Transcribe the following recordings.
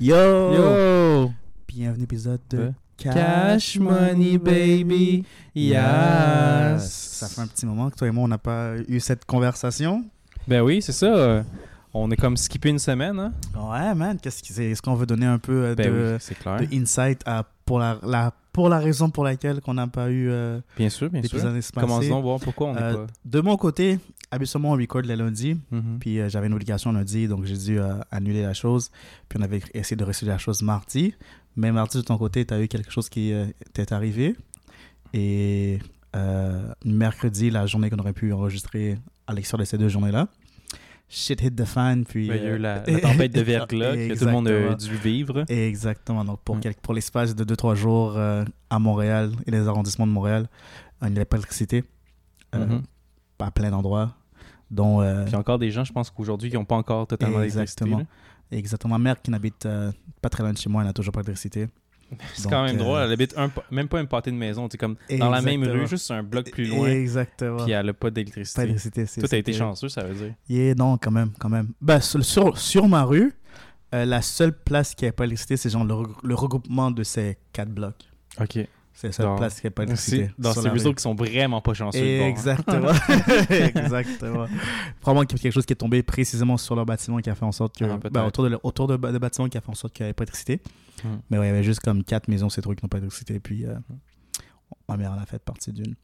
Yo! Yo! Bienvenue à l'épisode de Cash Money Baby. Yes! Ça fait un petit moment que toi et moi, on n'a pas eu cette conversation. Ben oui, c'est ça. On est comme skippé une semaine, hein? Ouais, man. Qu'est-ce qui? Est-ce qu'on veut donner un peu euh, Ben de, oui, c'est clair. de insight à, pour, la, la- pour la raison pour laquelle qu'on n'a pas eu euh, Bien sûr, bien sûr. Commençons à voir pourquoi on n'est Euh, pas. De mon côté, habituellement, on record les lundis. Mhm. Puis euh, j'avais une obligation lundi, donc j'ai dû euh, annuler la chose. Puis on avait essayé de réussir la chose mardi. Mais mardi, de ton côté, tu as eu quelque chose qui euh, t'est arrivé. Et mercredi, la journée qu'on aurait pu enregistrer à l'extérieur de ces deux journées-là, shit hit the fan. Puis, Ben, il y a eu la, la tempête de verglas que tout le monde a dû vivre. Exactement. Donc, pour, Mm. pour l'espace de 2-3 jours à Montréal et les arrondissements de Montréal, il n'y avait pas d'électricité euh, Mhm. À plein d'endroits. dont euh, Puis encore des gens, je pense qu'aujourd'hui, qui n'ont pas encore totalement d'électricité. Exactement. Exactement. Ma mère qui n'habite euh, pas très loin de chez moi, elle n'a toujours pas d'électricité. C'est quand même euh, drôle. Elle habite un, même pas un pâté de maison. C'est comme dans la même rue, juste un bloc plus loin. Exactement. Puis elle n'a pas Pas d'électricité. d'électricité. c'est- Tout a été chanceux, ça veut dire. Yeah, non, quand même, quand même. Bah, sur, sur, sur ma rue, euh, la seule place qui n'a pas d'électricité, c'est genre le, le regroupement de ces quatre blocs. OK. C'est la seule Dans- place qui n'a pas C'est d'électricité. dans ces réseaux qui sont vraiment pas chanceux. hein. Exactement. Exactement. Probablement qu'il y a quelque chose qui est tombé précisément sur leur bâtiment qui a fait en sorte que. Ah, bah, autour de, autour de, de bâtiment qui a fait en sorte qu'il n'y avait pas d'électricité. Hmm. Mais ouais, il y avait juste comme quatre maisons, ces trucs qui n'ont pas d'électricité. Puis euh, ma mère en a fait partie d'une.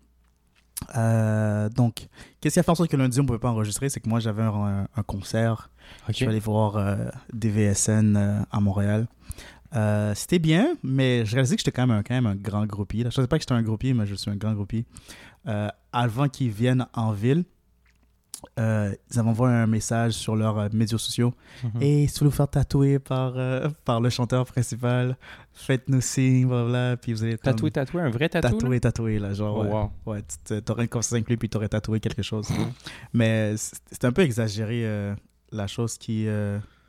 Euh, donc, qu'est-ce qui a fait en sorte que lundi on ne pouvait pas enregistrer? C'est que moi j'avais un, un concert. Je suis allé voir euh, DVSN euh, à Montréal. Euh, c'était bien, mais je réalisais que j'étais quand même un, quand même un grand groupie. là. Je ne savais pas que j'étais un groupie, mais je suis un grand groupie. Euh, avant qu'ils viennent en ville, euh, ils avaient envoyé un message sur leurs euh, médias sociaux. Mhm. Et si vous voulez vous faire tatouer par, par le chanteur principal, faites-nous signe, blablabla. Puis vous allez comme Tatoué, tatoué, un vrai tatou? tatouer, tatouer, là, genre, Oh, ouais. wow. Ouais, tu aurais une avec lui, puis tu aurais tatoué quelque chose. Mhm. Mais c'était un peu exagéré, la chose qui,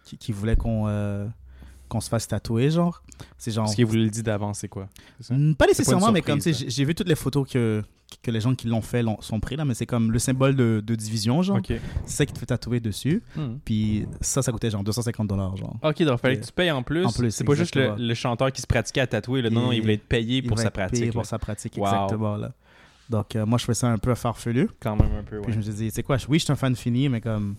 qui, qui voulait qu'on qu'on se fasse tatouer, genre. C'est genre... Parce qu'il vous le dit d'avance, c'est quoi? C'est ça? Mm, Pas nécessairement, mais surprise, comme, tu sais, j'ai vu toutes les photos que, que les gens qui l'ont fait l'ont- sont pris, là, mais c'est comme le symbole de, de division, genre. C'est ça qui te fait tatouer dessus. Hmm. Puis ça, ça coûtait genre 250 dollars, genre. OK, donc fallait que tu payes en plus. En plus, c'est pas juste le, le chanteur qui se pratiquait à tatouer. Là. Non, non, il Il- voulait être payé Il pour sa payé pratique. Pour sa pratique, Wow. exactement, là. Donc, euh, moi, je fais ça un peu farfelu. Quand même un peu, Puis ouais. je me suis dit, sais quoi, oui, je suis un fan fini, mais comme.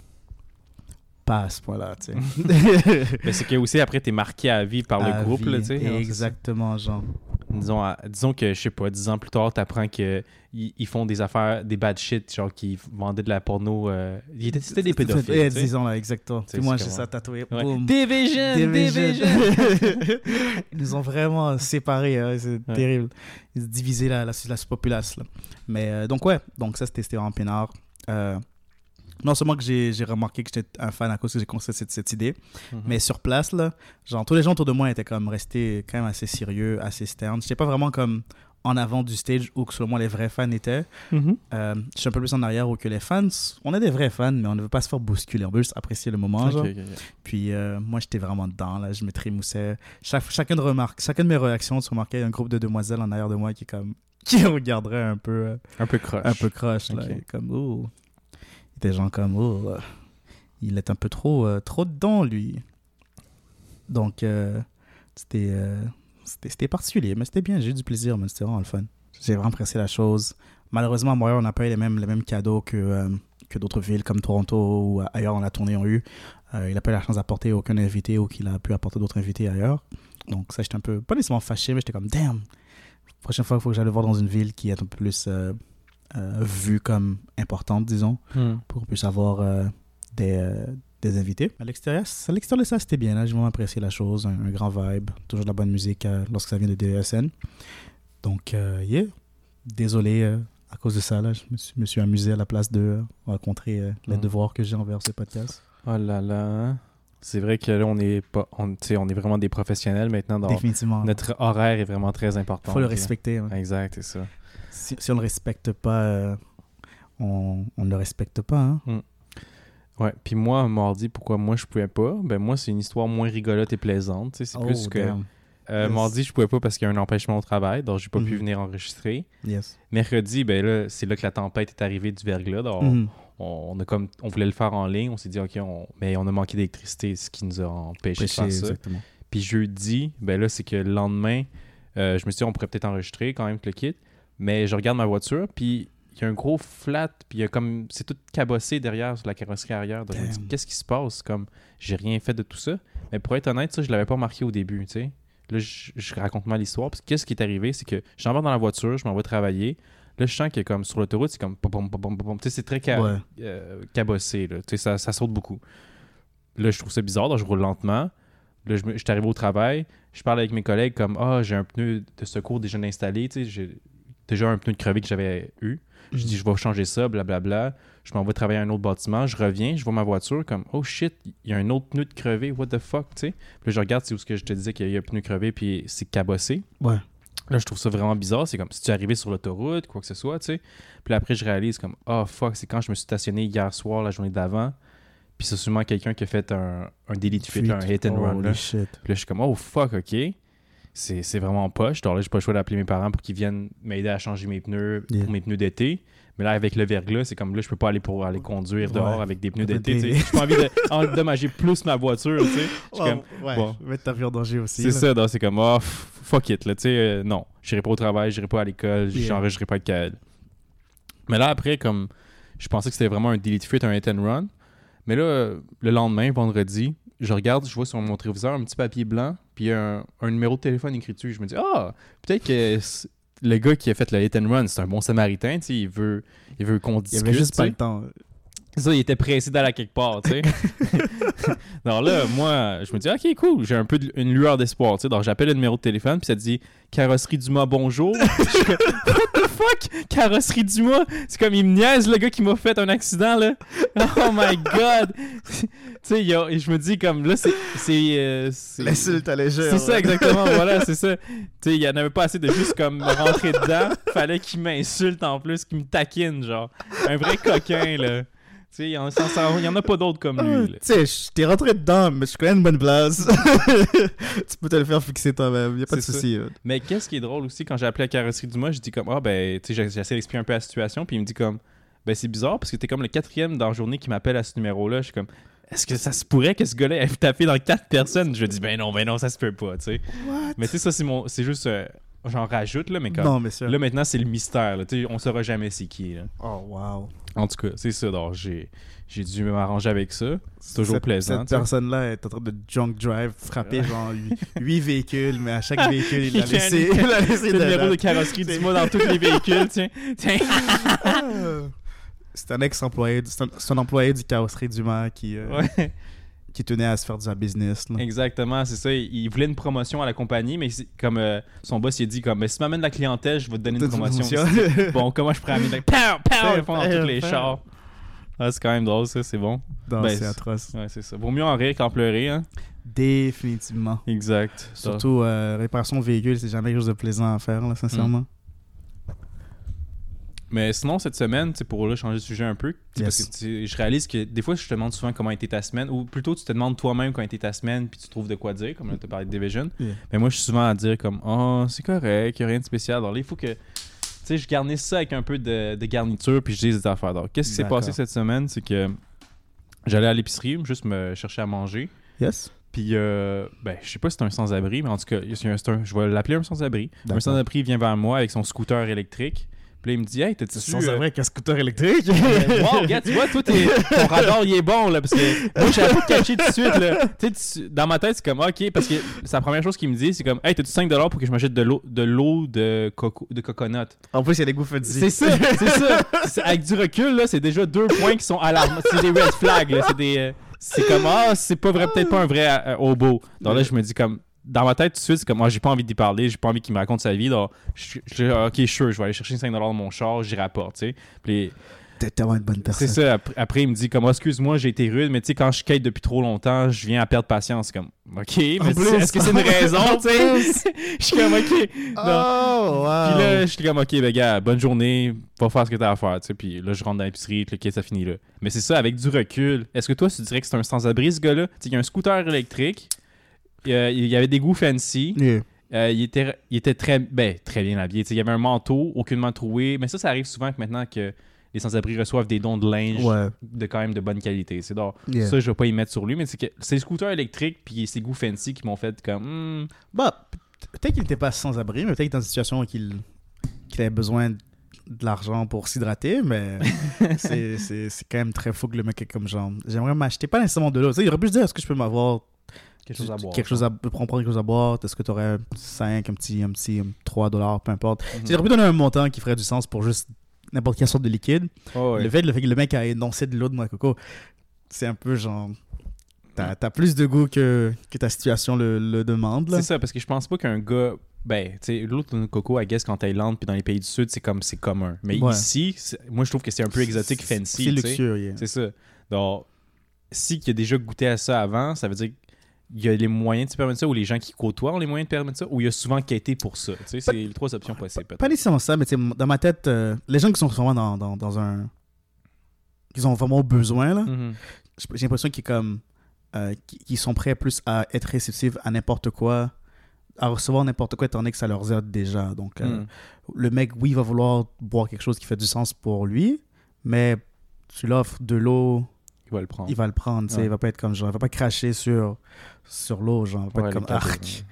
Pas à ce point-là, tu sais. Mais c'est que aussi, après, t'es marqué à vie par À le groupe, vie. là, tu sais. hein. Exactement, genre. Disons, à- disons que, je sais pas, dix ans plus tard, t'apprends qu'ils ils font des affaires, des bad shit, genre qui vendaient de la porno. euh, ils étaient- C'était des pédophiles. Eh, disons là, exactement. Tu sais, Puis moi, c'est j'ai comment- ça tatoué. Ouais. Boum. Division! Division. Division! Ils nous ont vraiment séparés, hein, c'est Ouais. terrible. Ils ont divisé la, la, la populace. Là. Mais euh, donc, ouais, donc ça c'était c'était en Pénard. Euh, non seulement que j'ai remarqué que j'étais un fan à cause que j'ai construit cette, cette idée, Mhm. mais sur place, là, genre tous les gens autour de moi étaient comme restés quand même assez sérieux, assez stern. J'étais pas vraiment comme en avant du stage où selon moi les vrais fans étaient. Mhm. Euh, je suis un peu plus en arrière où que les fans, on est des vrais fans, mais on ne veut pas se faire bousculer, on veut juste apprécier le moment. Puis euh, moi, j'étais vraiment dedans, là. Je me trémoussais. Chaque, chacune, remarque, chacune de mes réactions, tu remarquais un groupe de demoiselles en arrière de moi qui, comme, qui regarderait un peu, euh, Un peu croche. un peu croche, là. Comme, oh. Il était genre comme, oh. euh, Il est un peu trop, euh, trop dedans, lui. Donc, euh, c'était, c'était, particulier, mais c'était bien. J'ai eu du plaisir, mais c'était vraiment le fun. J'ai vraiment apprécié la chose. Malheureusement, à Montréal, on n'a pas eu les mêmes, les mêmes cadeaux que, que d'autres villes comme Toronto ou ailleurs dans la tournée ont eu. Il n'a pas eu la chance d'apporter aucun invité ou qu'il a pu apporter d'autres invités ailleurs. Donc ça, j'étais un peu, pas nécessairement fâché, mais j'étais comme, damn, prochaine fois, il faut que j'aille le voir dans une ville qui est un peu plus vue comme importante, disons, Hmm. pour qu'on puisse avoir euh, des, euh, des invités. À l'extérieur, à l'extérieur de ça, c'était bien. Là, j'ai vraiment apprécié la chose, un, un grand vibe, toujours de la bonne musique euh, lorsque ça vient de DSN. Donc, euh, yeah, désolé euh, à cause de ça. Là, je me suis, me suis amusé à la place de euh, rencontrer euh, les Mm. devoirs que j'ai envers ce podcast. Oh là là. C'est vrai que là, on est, pas, on, on est vraiment des professionnels maintenant. Dans, Définitivement. notre horaire est vraiment très important. faut le respecter. Exact, c'est ça. Si, si on ne le respecte pas, euh, on on ne le respecte pas. hein. Ouais, puis moi, mardi, pourquoi moi je pouvais pas? Ben moi, c'est une histoire moins rigolote et plaisante. C'est plus Oh, que. damn. Euh, Yes. Mardi, je pouvais pas parce qu'il y a un empêchement au travail, donc j'ai pas pu Mhm. venir enregistrer. Yes. Mercredi, ben là, c'est là que la tempête est arrivée du verglas. donc Mhm. on, on a comme, on voulait le faire en ligne. On s'est dit, OK, on, mais on a manqué d'électricité, ce qui nous a empêché de faire ça. Puis jeudi, ben là, c'est que le lendemain, euh, je me suis dit, on pourrait peut-être enregistrer quand même le kit. Mais je regarde ma voiture, puis il y a un gros flat, puis il y a comme. C'est tout cabossé derrière, sur la carrosserie arrière. Donc, je me dis, Damn. qu'est-ce qui se passe? Comme, j'ai rien fait de tout ça. Mais pour être honnête, ça, je l'avais pas remarqué au début, tu sais. Là, je, je raconte mal l'histoire. Parce que qu'est-ce qui est arrivé? C'est que j'embarque dans la voiture, je m'en vais travailler. Là, je sens que comme sur l'autoroute, c'est comme c'est très ca- Ouais. euh, cabossé, là. Tu sais, ça, ça saute beaucoup. Là, je trouve ça bizarre, donc je roule lentement. Là, je, me- je suis arrivé au travail, je parle avec mes collègues comme Ah, j'ai un pneu de secours déjà installé, tu sais, déjà un pneu de crevé que j'avais eu. Je dis, je vais changer ça, blablabla. Je m'en vais travailler à un autre bâtiment, je reviens, je vois ma voiture comme Oh shit, il y a un autre pneu de crevé, what the fuck, tu sais. Puis là, je regarde, c'est où ce que je te disais qu'il y a un pneu crevé, puis c'est cabossé. Ouais. Là, je trouve ça vraiment bizarre. C'est comme si tu es arrivé sur l'autoroute, quoi que ce soit, tu sais. Puis là, après, je réalise comme, oh fuck, c'est quand je me suis stationné hier soir, la journée d'avant. Puis c'est sûrement quelqu'un qui a fait un, un to fit, là, un hit and run. Là. shit. Puis là, je suis comme, oh fuck, ok. C'est vraiment poche. Alors là, j'ai pas le choix d'appeler mes parents pour qu'ils viennent m'aider à changer mes pneus Yeah. pour mes pneus d'été. Mais là, avec le verglas, c'est comme là, je peux pas aller pour aller conduire dehors Ouais. avec des pneus Des d'été. pneus J'ai pas envie d'endommager plus ma voiture, tu sais. Je comme, ouais, bon. mettre ta vie en danger aussi. c'est ça, c'est comme, oh, fuck it, là, tu sais, euh, non, j'irai pas au travail, j'irai pas à l'école, Yeah. j'enregistrerai pas avec Kael. Mais là, après, comme, je pensais que c'était vraiment un delete fit, un hit and run. Mais là, le lendemain, vendredi, je regarde, je vois sur mon rétroviseur un petit papier blanc, puis il un, un numéro de téléphone écrit dessus. Je me dis, ah, peut-être que le gars qui a fait le hit and run, c'est un bon samaritain, tu sais, il veut, il veut qu'on Il discute. avait juste pas le temps. Ça, il était pressé d'aller à quelque part, tu sais. Alors là, moi, je me dis, OK, cool, j'ai un peu de- une lueur d'espoir, tu sais. Donc j'appelle le numéro de téléphone, puis ça dit Carrosserie Dumas, bonjour. Fuck? Carrosserie Dumas C'est comme, il me niaise, le gars qui m'a fait un accident, là. Oh my god Tu sais, il y a- et je me dis, comme, là, c'est. c'est, euh, L'insulte à légère. c'est ça, exactement, voilà, c'est ça. Tu sais, il y en avait pas assez de juste comme me rentrer dedans. Fallait qu'il m'insulte en plus, qu'il me taquine, genre. Un vrai coquin, là. Tu sais, il y, en- il a pas d'autres comme Ah, lui, Tu là. sais, je t'ai rentré dedans, mais je connais une bonne place. tu peux te le faire fixer toi-même, y a pas de souci. Mais qu'est-ce qui est drôle aussi, quand j'ai appelé la carrosserie du mois, je dis comme, ah ben, tu sais, j'essaie d'expliquer un peu la situation, puis il me dit comme, ben c'est bizarre parce que t'es comme le quatrième dans la journée qui m'appelle à ce numéro-là. Je suis comme, est-ce que ça se pourrait que ce gars-là ait tapé dans quatre personnes? Je dis, ben non, ben non, ça se peut pas, tu sais. Mais tu sais, ça, c'est mon, c'est juste, euh, j'en rajoute, là, mais comme, Non, mais. Là, maintenant, c'est le mystère. Là. On saura jamais c'est qui. Là. Oh, wow. En tout cas, c'est ça. Donc, j'ai, j'ai dû m'arranger avec ça. C'est toujours Cette- plaisant. Cette personne-là est en train de junk drive, frapper genre 8 véhicules, mais à chaque véhicule, il a laissé, un- il a laissé C'est le numéro de carrosserie du mois dans tous les véhicules. Tiens. Tiens. Ah. C'est un ex-employé, du- c'est un, c'est un employé du carrosserie Dumas qui, euh, Ouais, qui tenait à se faire du business. là. exactement, c'est ça. Il, il voulait une promotion à la compagnie, mais comme euh, son boss, il a dit comme, Mais si tu m'amènes de la clientèle, je vais te donner une promotion. bon, comment je pourrais amener de la... Pow! Pow! Ils font dans tous les chars. Ah, c'est quand même drôle, ça. C'est bon. Ben, c'est c'est- atroce. Ouais, c'est ça. Vaut mieux en rire qu'en pleurer, hein. Définitivement. Exact. Surtout, euh, réparation de véhicule, c'est jamais quelque chose de plaisant à faire, là, sincèrement. Mais sinon, cette semaine, pour là, changer de sujet un peu, Yes. parce que je réalise que des fois, je te demande souvent comment a été ta semaine, ou plutôt, tu te demandes toi-même comment a été ta semaine, puis tu trouves de quoi dire, comme là, tu parlé de Division. Yeah. Mais moi, je suis souvent à dire comme, oh, c'est correct, il n'y a rien de spécial. Alors là, il faut que, tu sais, je garnisse ça avec un peu de, de garniture, puis je dise des affaires. Alors, qu'est-ce qui s'est passé cette semaine, c'est que j'allais à l'épicerie, juste me chercher à manger. Yes? Puis, euh, ben, je sais pas si c'est un sans-abri, mais en tout cas, c'est un- je vais l'appeler un sans-abri. Un sans-abri vient vers moi avec son scooter électrique. Puis là, il me dit, hey, t'as-tu. C'est sans euh, vrai qu'un scooter électrique? wow, regarde, tu vois, toi, ton radar, il est bon, là, parce que moi, je savais pas te cacher tout de suite, là. Tu sais, tu- dans ma tête, c'est comme, OK, parce que c'est la première chose qu'il me dit, c'est comme, hey, t'as-tu 5$ pour que je m'achète de l'eau de l'eau de, coco, de coconut? en plus, il y a des goûts fancy. C'est ça, c'est ça. Avec du recul, là, c'est déjà deux points qui sont alarmants. C'est des red flags, là. C'est des. euh, c'est comme, ah, c'est pas vrai, peut-être pas un vrai euh, hobo. Donc là, je me dis, comme, dans ma tête, tout de suite, c'est comme, moi, j'ai pas envie d'y parler, j'ai pas envie qu'il me raconte sa vie. Donc, je, je- ok, sure, je vais aller chercher 5$ dans mon char, j'y rapporte, tu sais. Puis T'es tellement une bonne personne. c'est ça. Après, après, il me dit comme, Ah, excuse-moi, j'ai été rude, mais tu sais, quand je skate depuis trop longtemps, je viens à perdre patience. Comme, ok, mais est-ce que c'est une raison, tu sais? Je suis comme, ok. Oh, wow. Puis là, je suis comme, ok, ben gars, bonne journée, va faire ce que t'as à faire, tu sais. Puis là, je rentre dans l'épicerie, ok, ça finit là. Mais c'est ça, avec du recul. Est-ce que toi, tu dirais que c'est un sans-abri, ce gars-là? Tu sais, il y a un scooter électrique, il y a- il y avait des goûts fancy, Yeah. euh, il, était, il était très, ben, très bien habillé. Tu sais, il y avait un manteau, aucunement troué. Mais ça, ça arrive souvent que maintenant que les sans-abri reçoivent des dons de linge Ouais. de quand même de bonne qualité. C'est Yeah. ça, je vais pas y mettre sur lui, mais c'est que c'est le scooter électrique puis ses goûts fancy qui m'ont fait comme hmm, Bah, peut-être qu'il n'était pas sans abri, mais peut-être qu'il était dans une situation où qu'il qu'il avait besoin de l'argent pour s'hydrater, mais c'est quand même très fou que le mec est comme genre. J'aimerais m'acheter, pas nécessairement de l'eau. Il aurait pu se dire est-ce que je peux m'avoir quelque chose à boire. quelque chose à prendre quelque chose à boire Est-ce que tu aurais 5, un petit, un petit 3 dollars, peu importe. Mhm. Tu aurait pu donner un montant qui ferait du sens pour juste n'importe quelle sorte de liquide. Oh. Le, fait, le fait que le mec a énoncé de l'eau de noix coco, c'est un peu genre. T'as t'as plus de goût que, que ta situation le, le demande. C'est ça, parce que je pense pas qu'un gars. Ben, tu sais, l'autre de coco, I guess, qu'en Thaïlande puis dans les pays du Sud, c'est comme c'est commun. Mais Ouais. ici, moi, je trouve que c'est un peu exotique, fancy. C'est luxueux. yeah. C'est ça. Donc, si qui a déjà goûté à ça avant, ça veut dire qu'il y a les moyens de se permettre ça, ou les gens qui côtoient ont les moyens de permettre ça, ou il y a souvent quêté pour ça. Tu sais, c'est les trois options possibles. Pas nécessairement ça, mais dans ma tête, euh, les gens qui sont vraiment dans, dans, dans un. qui ont vraiment besoin, là, Mhm. j'ai j'ai l'impression qu'ils comme. euh, qui sont prêts plus à être réceptifs à n'importe quoi, à recevoir n'importe quoi étant donné que ça leur aide déjà. Donc, euh, Mhm. le mec, oui, il va vouloir boire quelque chose qui fait du sens pour lui, mais tu l'offres de l'eau, Il va le prendre. il va le prendre, tu sais, Ouais. il va pas être comme genre, il va pas cracher sur, sur l'eau, genre, il va pas Ouais, être comme arc.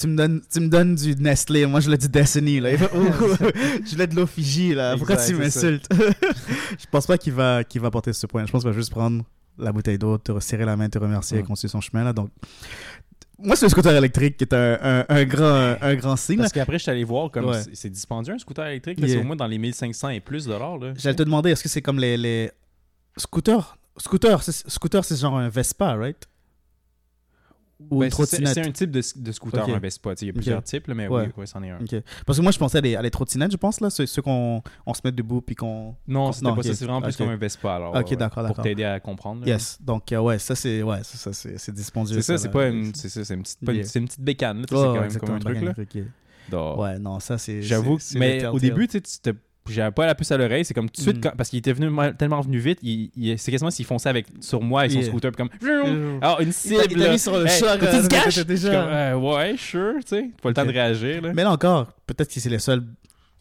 tu, me donnes, tu me donnes du Nestlé, moi je l'ai du Destiny, là. je l'ai de l'eau Fiji, là. Pourquoi tu m'insultes? Je pense pas qu'il va, qu'il va porter ce point. Je pense qu'il va juste prendre la bouteille d'eau, te serrer la main, te remercier et continuer son chemin, là. Donc, moi, c'est le scooter électrique qui est un, un, un grand, un grand signe. Parce qu'après, je suis allé voir comme Ouais. c'est- dispendieux un scooter électrique. Yeah. C'est au moins dans les 1500 et plus dollars. Là. J'allais te demander, est-ce que c'est comme les, les... scooters Scooter, c'est scooter, c'est genre un Vespa, right? Ou Ben, une trottinette C'est un type de, de scooter, un Vespa. Il y a plusieurs types, là, mais Ouais. oui, c'en est un. Parce que moi, je pensais à les, à les trottinettes, je pense, là, ceux, ceux qu'on on se met debout puis qu'on. Non, Oh, c'était non, pas ça. C'est vraiment plus comme un Vespa. Alors, Ok, d'accord, Pour d'accord. t'aider à comprendre. là. Yes. Donc, euh, ouais, ça, c'est ouais, ça, ça, c'est c'est dispendieux. C'est ça, c'est pas une, c'est ça, c'est une petite, pas une- Yeah. c'est une petite bécane. là, Ouais, c'est quand même comme un truc là. Donc, Ouais, non, ça, c'est. J'avoue, mais au telltale. début, tu sais, j'avais pas la puce à l'oreille. C'est comme tout de suite, Mm. quand- parce qu'il était venu tellement venu vite, il, il- c'est quasiment s'il fonçait avec, sur moi avec son Yeah. scooter. Puis comme, alors une cible. il t'a mis sur le Hey, choc. euh, déjà- Comme, euh, ouais, sure, tu sais. Pas le temps de réagir. Là. Mais là encore, peut-être que c'est les seuls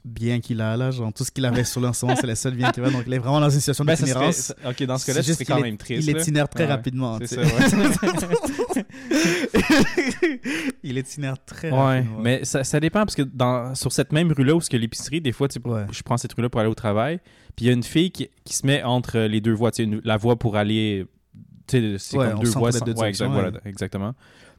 biens qu'il a là. Genre, tout ce qu'il avait sur moment, c'est les seuls biens qu'il a. Donc, il est vraiment dans une situation Ben, d'itinérance. ça- ok, dans ce cas-là, C'est quand même est- triste. Il itinère très rapidement. C'est ça, ouais. il itinère très Ouais, rapidement. mais ça, ça dépend parce que dans, sur cette même rue-là où ce l'épicerie, des fois, Ouais. je prends cette rue-là pour aller au travail, puis il y a une fille qui, qui se met entre les deux voies, tu sais, une- la voie pour aller, tu sais, c'est Ouais, comme deux voies, sans- exact- voilà, exactement.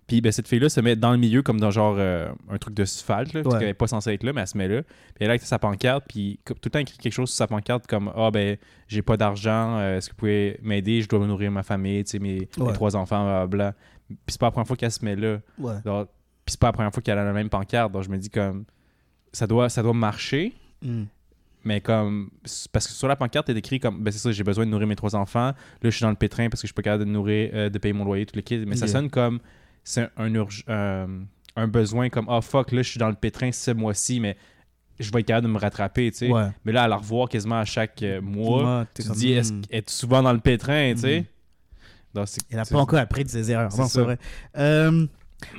Puis ben, cette fille-là se met dans le milieu comme dans genre euh, un truc de asphalte, là, parce qu'elle n'est pas censée être là, mais elle se met là. Puis elle a avec sa pancarte, puis tout le temps écrit quelque chose sur sa pancarte comme Ah ben j'ai pas d'argent, euh, est-ce que vous pouvez m'aider, je dois nourrir ma famille, tu sais, mes, mes trois enfants, blablabla. Puis c'est pas la première fois qu'elle se met là. Ouais. Donc, Puis c'est pas la première fois qu'elle a la même pancarte. Donc je me dis comme ça doit, ça doit marcher, Mm. mais comme parce que sur la pancarte, est écrit comme ben c'est ça, j'ai besoin de nourrir mes trois enfants. Là, je suis dans le pétrin parce que je suis pas capable de nourrir, euh, de payer mon loyer, tout le kit. Mais ça sonne comme c'est un, euh, un besoin comme ah fuck, là je suis dans le pétrin ce mois-ci, mais je vais être capable de me rattraper, tu sais. Ouais. Mais là, à la revoir quasiment à chaque euh, mois, Moi, tu te dis est-ce hmm. es-tu souvent dans le pétrin, tu sais? Il n'a pas encore appris de ses erreurs. c'est Non, c'est ça. vrai. Euh,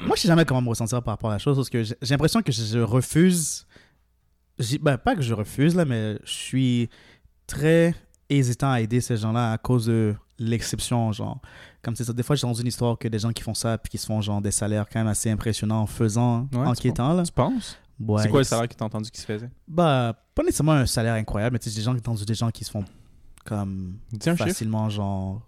moi, je sais jamais comment me ressentir par rapport à la chose parce que j'ai l'impression que je refuse. Ben, pas que je refuse, là, mais je suis très hésitant à aider ces gens-là à cause de l'exception. Genre, comme c'est ça. Des fois, j'ai entendu une histoire que des gens qui font ça puis qui se font genre des salaires quand même assez impressionnants en faisant, Ouais, en tu quittant. Là. Tu penses? Ouais, C'est quoi le salaire que tu as entendu qui se faisait? Bah, pas nécessairement un salaire incroyable, mais tu sais, j'ai entendu des gens qui se font comme Dis un chiffre. facilement, genre,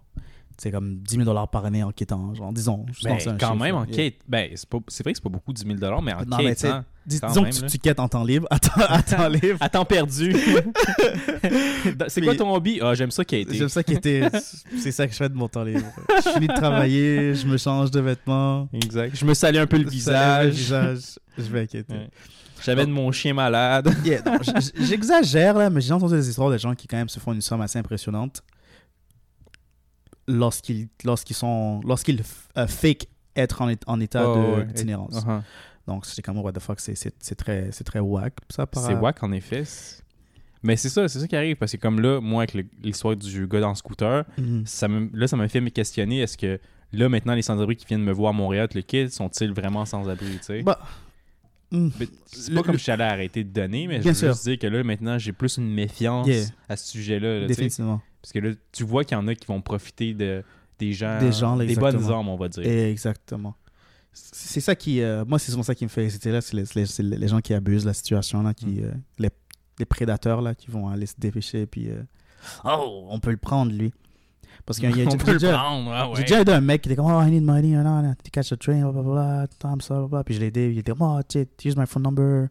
c'est comme 10 000 dollars par année en quittant, genre, disons. je Ben, quand chiffre, même, en yeah. quête, ben, c'est, pas, c'est vrai que c'est pas beaucoup 10 000 mais en Non, quêtant, Dis- disons même, que tu, tu quêtes en temps libre, à temps, à temps libre. à temps perdu. c'est quoi ton hobby? Ah, j'aime ça été. J'aime ça était. C'est ça que je fais de mon temps libre. Je finis de travailler, je me change de vêtements. Exact. Je me salis un peu le visage. le visage, je vais inquiéter. Ouais. J'amène mon chien malade. Yeah, non, J'exagère là, mais j'ai entendu des histoires de gens qui quand même se font une somme assez impressionnante lorsqu'ils lorsqu'ils sont lorsqu'ils euh, fake être en, état Oh, ouais. d'itinérance. Uh-huh. Donc c'est comme what the fuck, c'est- très c'est très whack ça par C'est whack en effet. Mais c'est ça, c'est ça qui arrive parce que comme là, moi avec le- l'histoire du gars dans le scooter, Mhm. ça me, là ça m'a fait me questionner est-ce que là maintenant les sans-abri qui viennent me voir à Montréal, les kids sont-ils vraiment sans-abri, tu sais? Bah, Hmm. C'est Le- pas comme le- je suis allé arrêter de donner, mais je veux sûr. juste dire que là, maintenant, j'ai plus une méfiance Yeah. à ce sujet-là. là. Définitivement. Parce que là, tu vois qu'il y en a qui vont profiter de, des gens, Des gens, là, des bonnes âmes, on va dire. Exactement. C'est ça qui. euh, moi, c'est souvent ça qui me fait hésiter là. C'est les, les- les gens qui abusent de la situation, là, qui, Mm. euh, les, les prédateurs là, qui vont aller se dépêcher. Puis. euh, oh, on peut le prendre, lui. Parce qu'il y a, déjà- ah ouais. J'ai déjà aidé un mec qui était comme, oh, I need money, non, non, to catch a train, blablabla, time, ça, blablabla. Puis je l'ai aidé, il était comme, oh, tu use my phone number,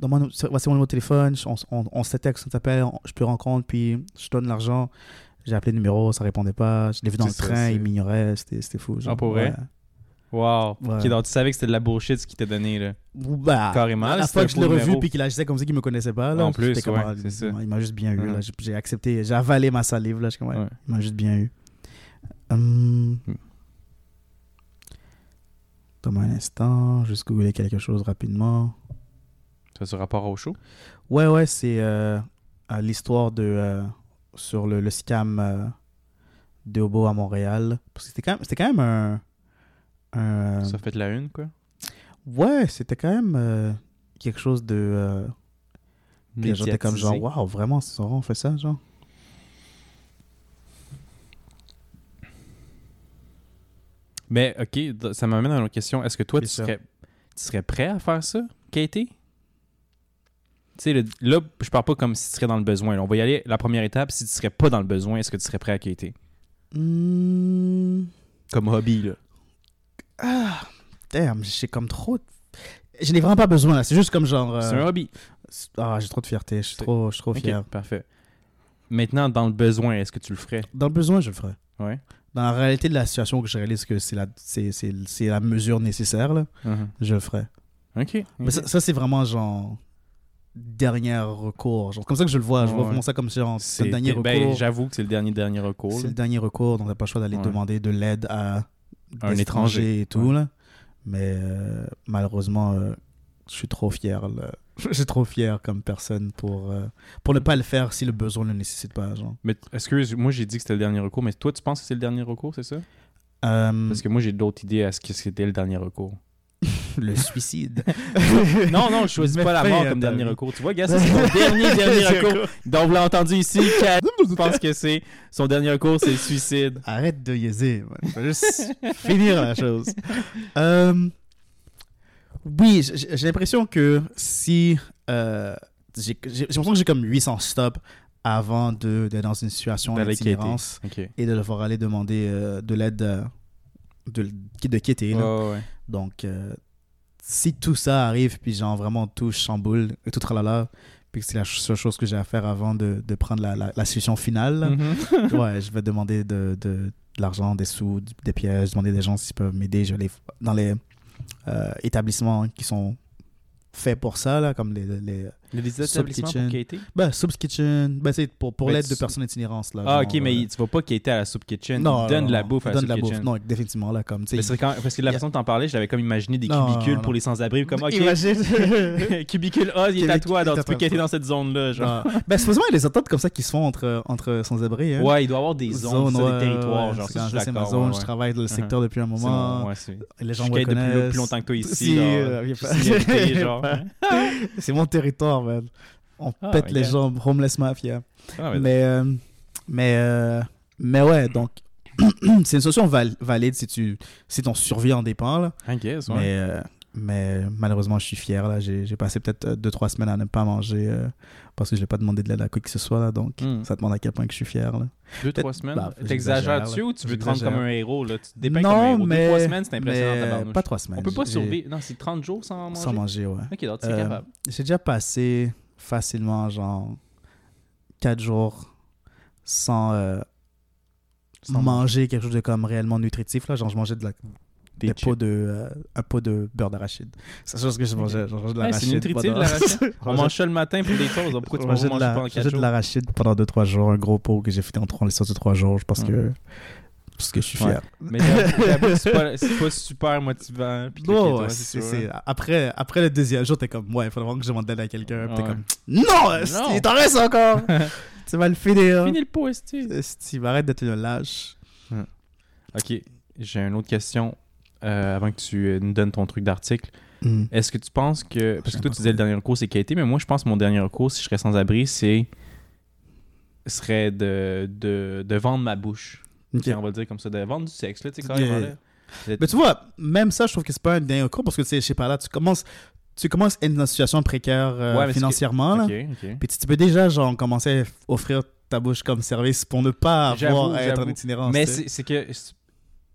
donne-moi, voici mon numéro de téléphone, on, on, on se texte, on s'appelle, on- je te rencontre, puis je donne l'argent. J'ai appelé le numéro, ça répondait pas. Je l'ai vu dans le train, il m'ignorait, c'était c'était fou. genre. Ah, pour vrai? Ouais. Wow. Ouais. Ok, donc tu savais que c'était de la bullshit ce qu'il t'a donné, là. Bah, Carrément, La là, fois que je l'ai revu puis qu'il agissait comme ça qu'il me connaissait pas là. En plus, j'étais comme, ouais, ah. Il m'a juste bien eu. J'ai- accepté, j'ai avalé ma salive là. Comme, ouais, Ouais. Il m'a juste bien eu. Hum... Donne-moi un instant, juste googler quelque chose rapidement. Ça, sur rapport au show? Ouais, ouais, c'est euh, l'histoire de euh, sur le, le scam euh, de Hobo à Montréal. Parce que c'était quand même, c'était quand même un, un- Ça fait de la une, quoi. ouais, c'était quand même euh, quelque chose de euh, j'étais comme genre waouh, vraiment, c'est on fait ça genre. Mais, ok, ça m'amène à une autre question. Est-ce que toi, tu serais, tu serais prêt à faire ça, Katie? Tu sais, là, je parle pas comme si tu serais dans le besoin. là. On va y aller. La première étape, si tu serais pas dans le besoin, est-ce que tu serais prêt à Katie? Hmm. Comme hobby, là. Ah, damn, j'ai comme trop. de- Je n'ai vraiment pas besoin là. C'est juste comme genre. euh, C'est un hobby. Ah, j'ai trop de fierté. Je suis trop, je suis trop Ok, fier. parfait. Maintenant, dans le besoin, est-ce que tu le ferais? Dans le besoin, je le ferai. Ouais. Dans la réalité de la situation, que je réalise que c'est la, c'est, c'est, c'est la mesure nécessaire, là, Mhm. je le ferai. Ok. Mais ça, ça, c'est vraiment genre dernier recours. Genre, comme ça que je le vois. Je vois Ouais. vraiment ça comme genre c'est le dernier ben, recours. J'avoue que c'est le dernier dernier recours. c'est le dernier recours, donc t'as pas le choix d'aller Ouais. demander de l'aide à Un étranger. et tout Ouais. là. Mais euh, malheureusement, euh, je suis trop fier. là. Je suis trop fier comme personne pour euh, pour ne pas le faire si le besoin ne le nécessite pas. Genre. Mais excuse, moi j'ai dit que c'était le dernier recours, mais toi tu penses que c'est le dernier recours, c'est ça? Parce que moi j'ai d'autres idées à ce que c'était le dernier recours. le suicide. non, non, je choisis pas la mort comme dernier recours. Tu vois, gars, c'est mon dernier dernier recours. Donc vous l'avez entendu ici, Kat pense que c'est son dernier recours, c'est le suicide. Arrête de yézer. man. Faut juste finir la chose. Euh, oui, j'ai l'impression que si. euh, j'ai l'impression que j'ai comme 800 stops avant de- d'être dans une situation d'itinérance Ok. et de devoir aller demander euh, de l'aide euh, de, de quitter. Ouais, ouais, ouais. Donc, si tout ça arrive, puis genre vraiment tout chamboule et tout tralala, puis c'est la seule chose que j'ai à faire avant de, de prendre la, la, la solution finale, Mhm. ouais, je vais demander de, de, de l'argent, des sous, des pièces, demander des gens s'ils peuvent m'aider. Je vais aller dans les euh, établissements qui sont faits pour ça, là, comme les, les Des établissements pour kitchen. Katie? ben, Soup's Kitchen, ben, c'est pour, pour Ben, l'aide de personnes itinérantes. Là, Ah, genre, ok, mais euh, tu vas pas Katie à la soupe kitchen. non, donne de la bouffe à la kitchen. Non, définitivement, là, comme, tu sais. quand- parce que la façon dont t'en parlais, j'avais comme imaginé des cubicules non. pour les sans-abri. Comme, ok, Imagine. cubicule A, il est à toi, donc tu peux quitter dans cette zone-là. Genre. Ben, supposément, il y a des ententes comme ça qui se font entre, entre sans-abri. Hein. Ouais, il doit y avoir des zones, des territoires. genre, c'est je ma zone, je travaille dans le Uh-huh. secteur depuis un moment. Les gens Je me quête depuis plus longtemps que toi ici. Euh, Je c'est mon territoire, man. On Ah, pète les gens, homeless mafia. Ah, mais- Mais, euh, mais, euh, mais ouais, donc, c'est une solution val- valide si, tu, si ton survie en dépend. Là. I guess, ouais. Mais, euh, mais malheureusement, je suis fier. là. J'ai passé peut-être 2-3 semaines à ne pas manger euh, parce que je n'ai pas demandé de l'aide à quoi que ce soit. Là, donc, Hmm. ça demande à quel point que je suis fier. Là. Deux, trois peut-être- semaines? bah, T'exagères-tu j'exagère, ou tu veux te rendre comme un héros? Là? Tu te dépeins comme un non, héros. mais, Deux, trois semaines, c'est impressionnant, mais pas trois semaines. On peut pas survivre. Non, c'est 30 jours sans manger? Sans manger, ouais. Ok, donc tu es Euh, capable. J'ai déjà passé facilement, genre, 4 jours sans, euh, manger quelque chose de comme réellement nutritif. Là. Genre, je mangeais de la, Des des pots de, euh, un pot de beurre d'arachide. C'est chose que je mangeais. Je mangeais de Ouais, c'est l'arachide. l'arachide. On Je mange ça le matin pour des choses. Pourquoi tu je manges de la- pendant je 4 mangeais de jours? l'arachide pendant 2-3 jours. Un gros pot que j'ai fait en 3 l'histoire de 3 jours parce que, parce que je suis Ouais. fier. Mais c'est pas, super motivant. puis Non, ouais, c'est- après, après le deuxième jour, t'es comme, ouais, il faudrait vraiment que je demande d'aide à quelqu'un. T'es comme, non, il t'en reste encore. tu vas le finir. Finis le pot, esti. Esti, arrête d'être le lâche? Ok, j'ai une autre question. Euh, avant que tu euh, nous donnes ton truc d'article. Hmm. Est-ce que tu penses que. Parce que toi, tu disais le dernier recours, c'est qualité, mais moi, je pense que mon dernier recours, si je serais sans abri, c'est. serait de, de, de vendre ma bouche. Ok. Tiens, On va le dire comme ça, de vendre du sexe, là, tu sais, carrément, là. Mais tu vois, même ça, je trouve que c'est pas un dernier recours parce que tu sais, je sais pas là, tu commences, tu commences à être dans une situation précaire euh, Ouais, financièrement. là. Ok. Puis tu, peux déjà genre commencer à offrir ta bouche comme service pour ne pas avoir à être en itinérance. Mais c'est que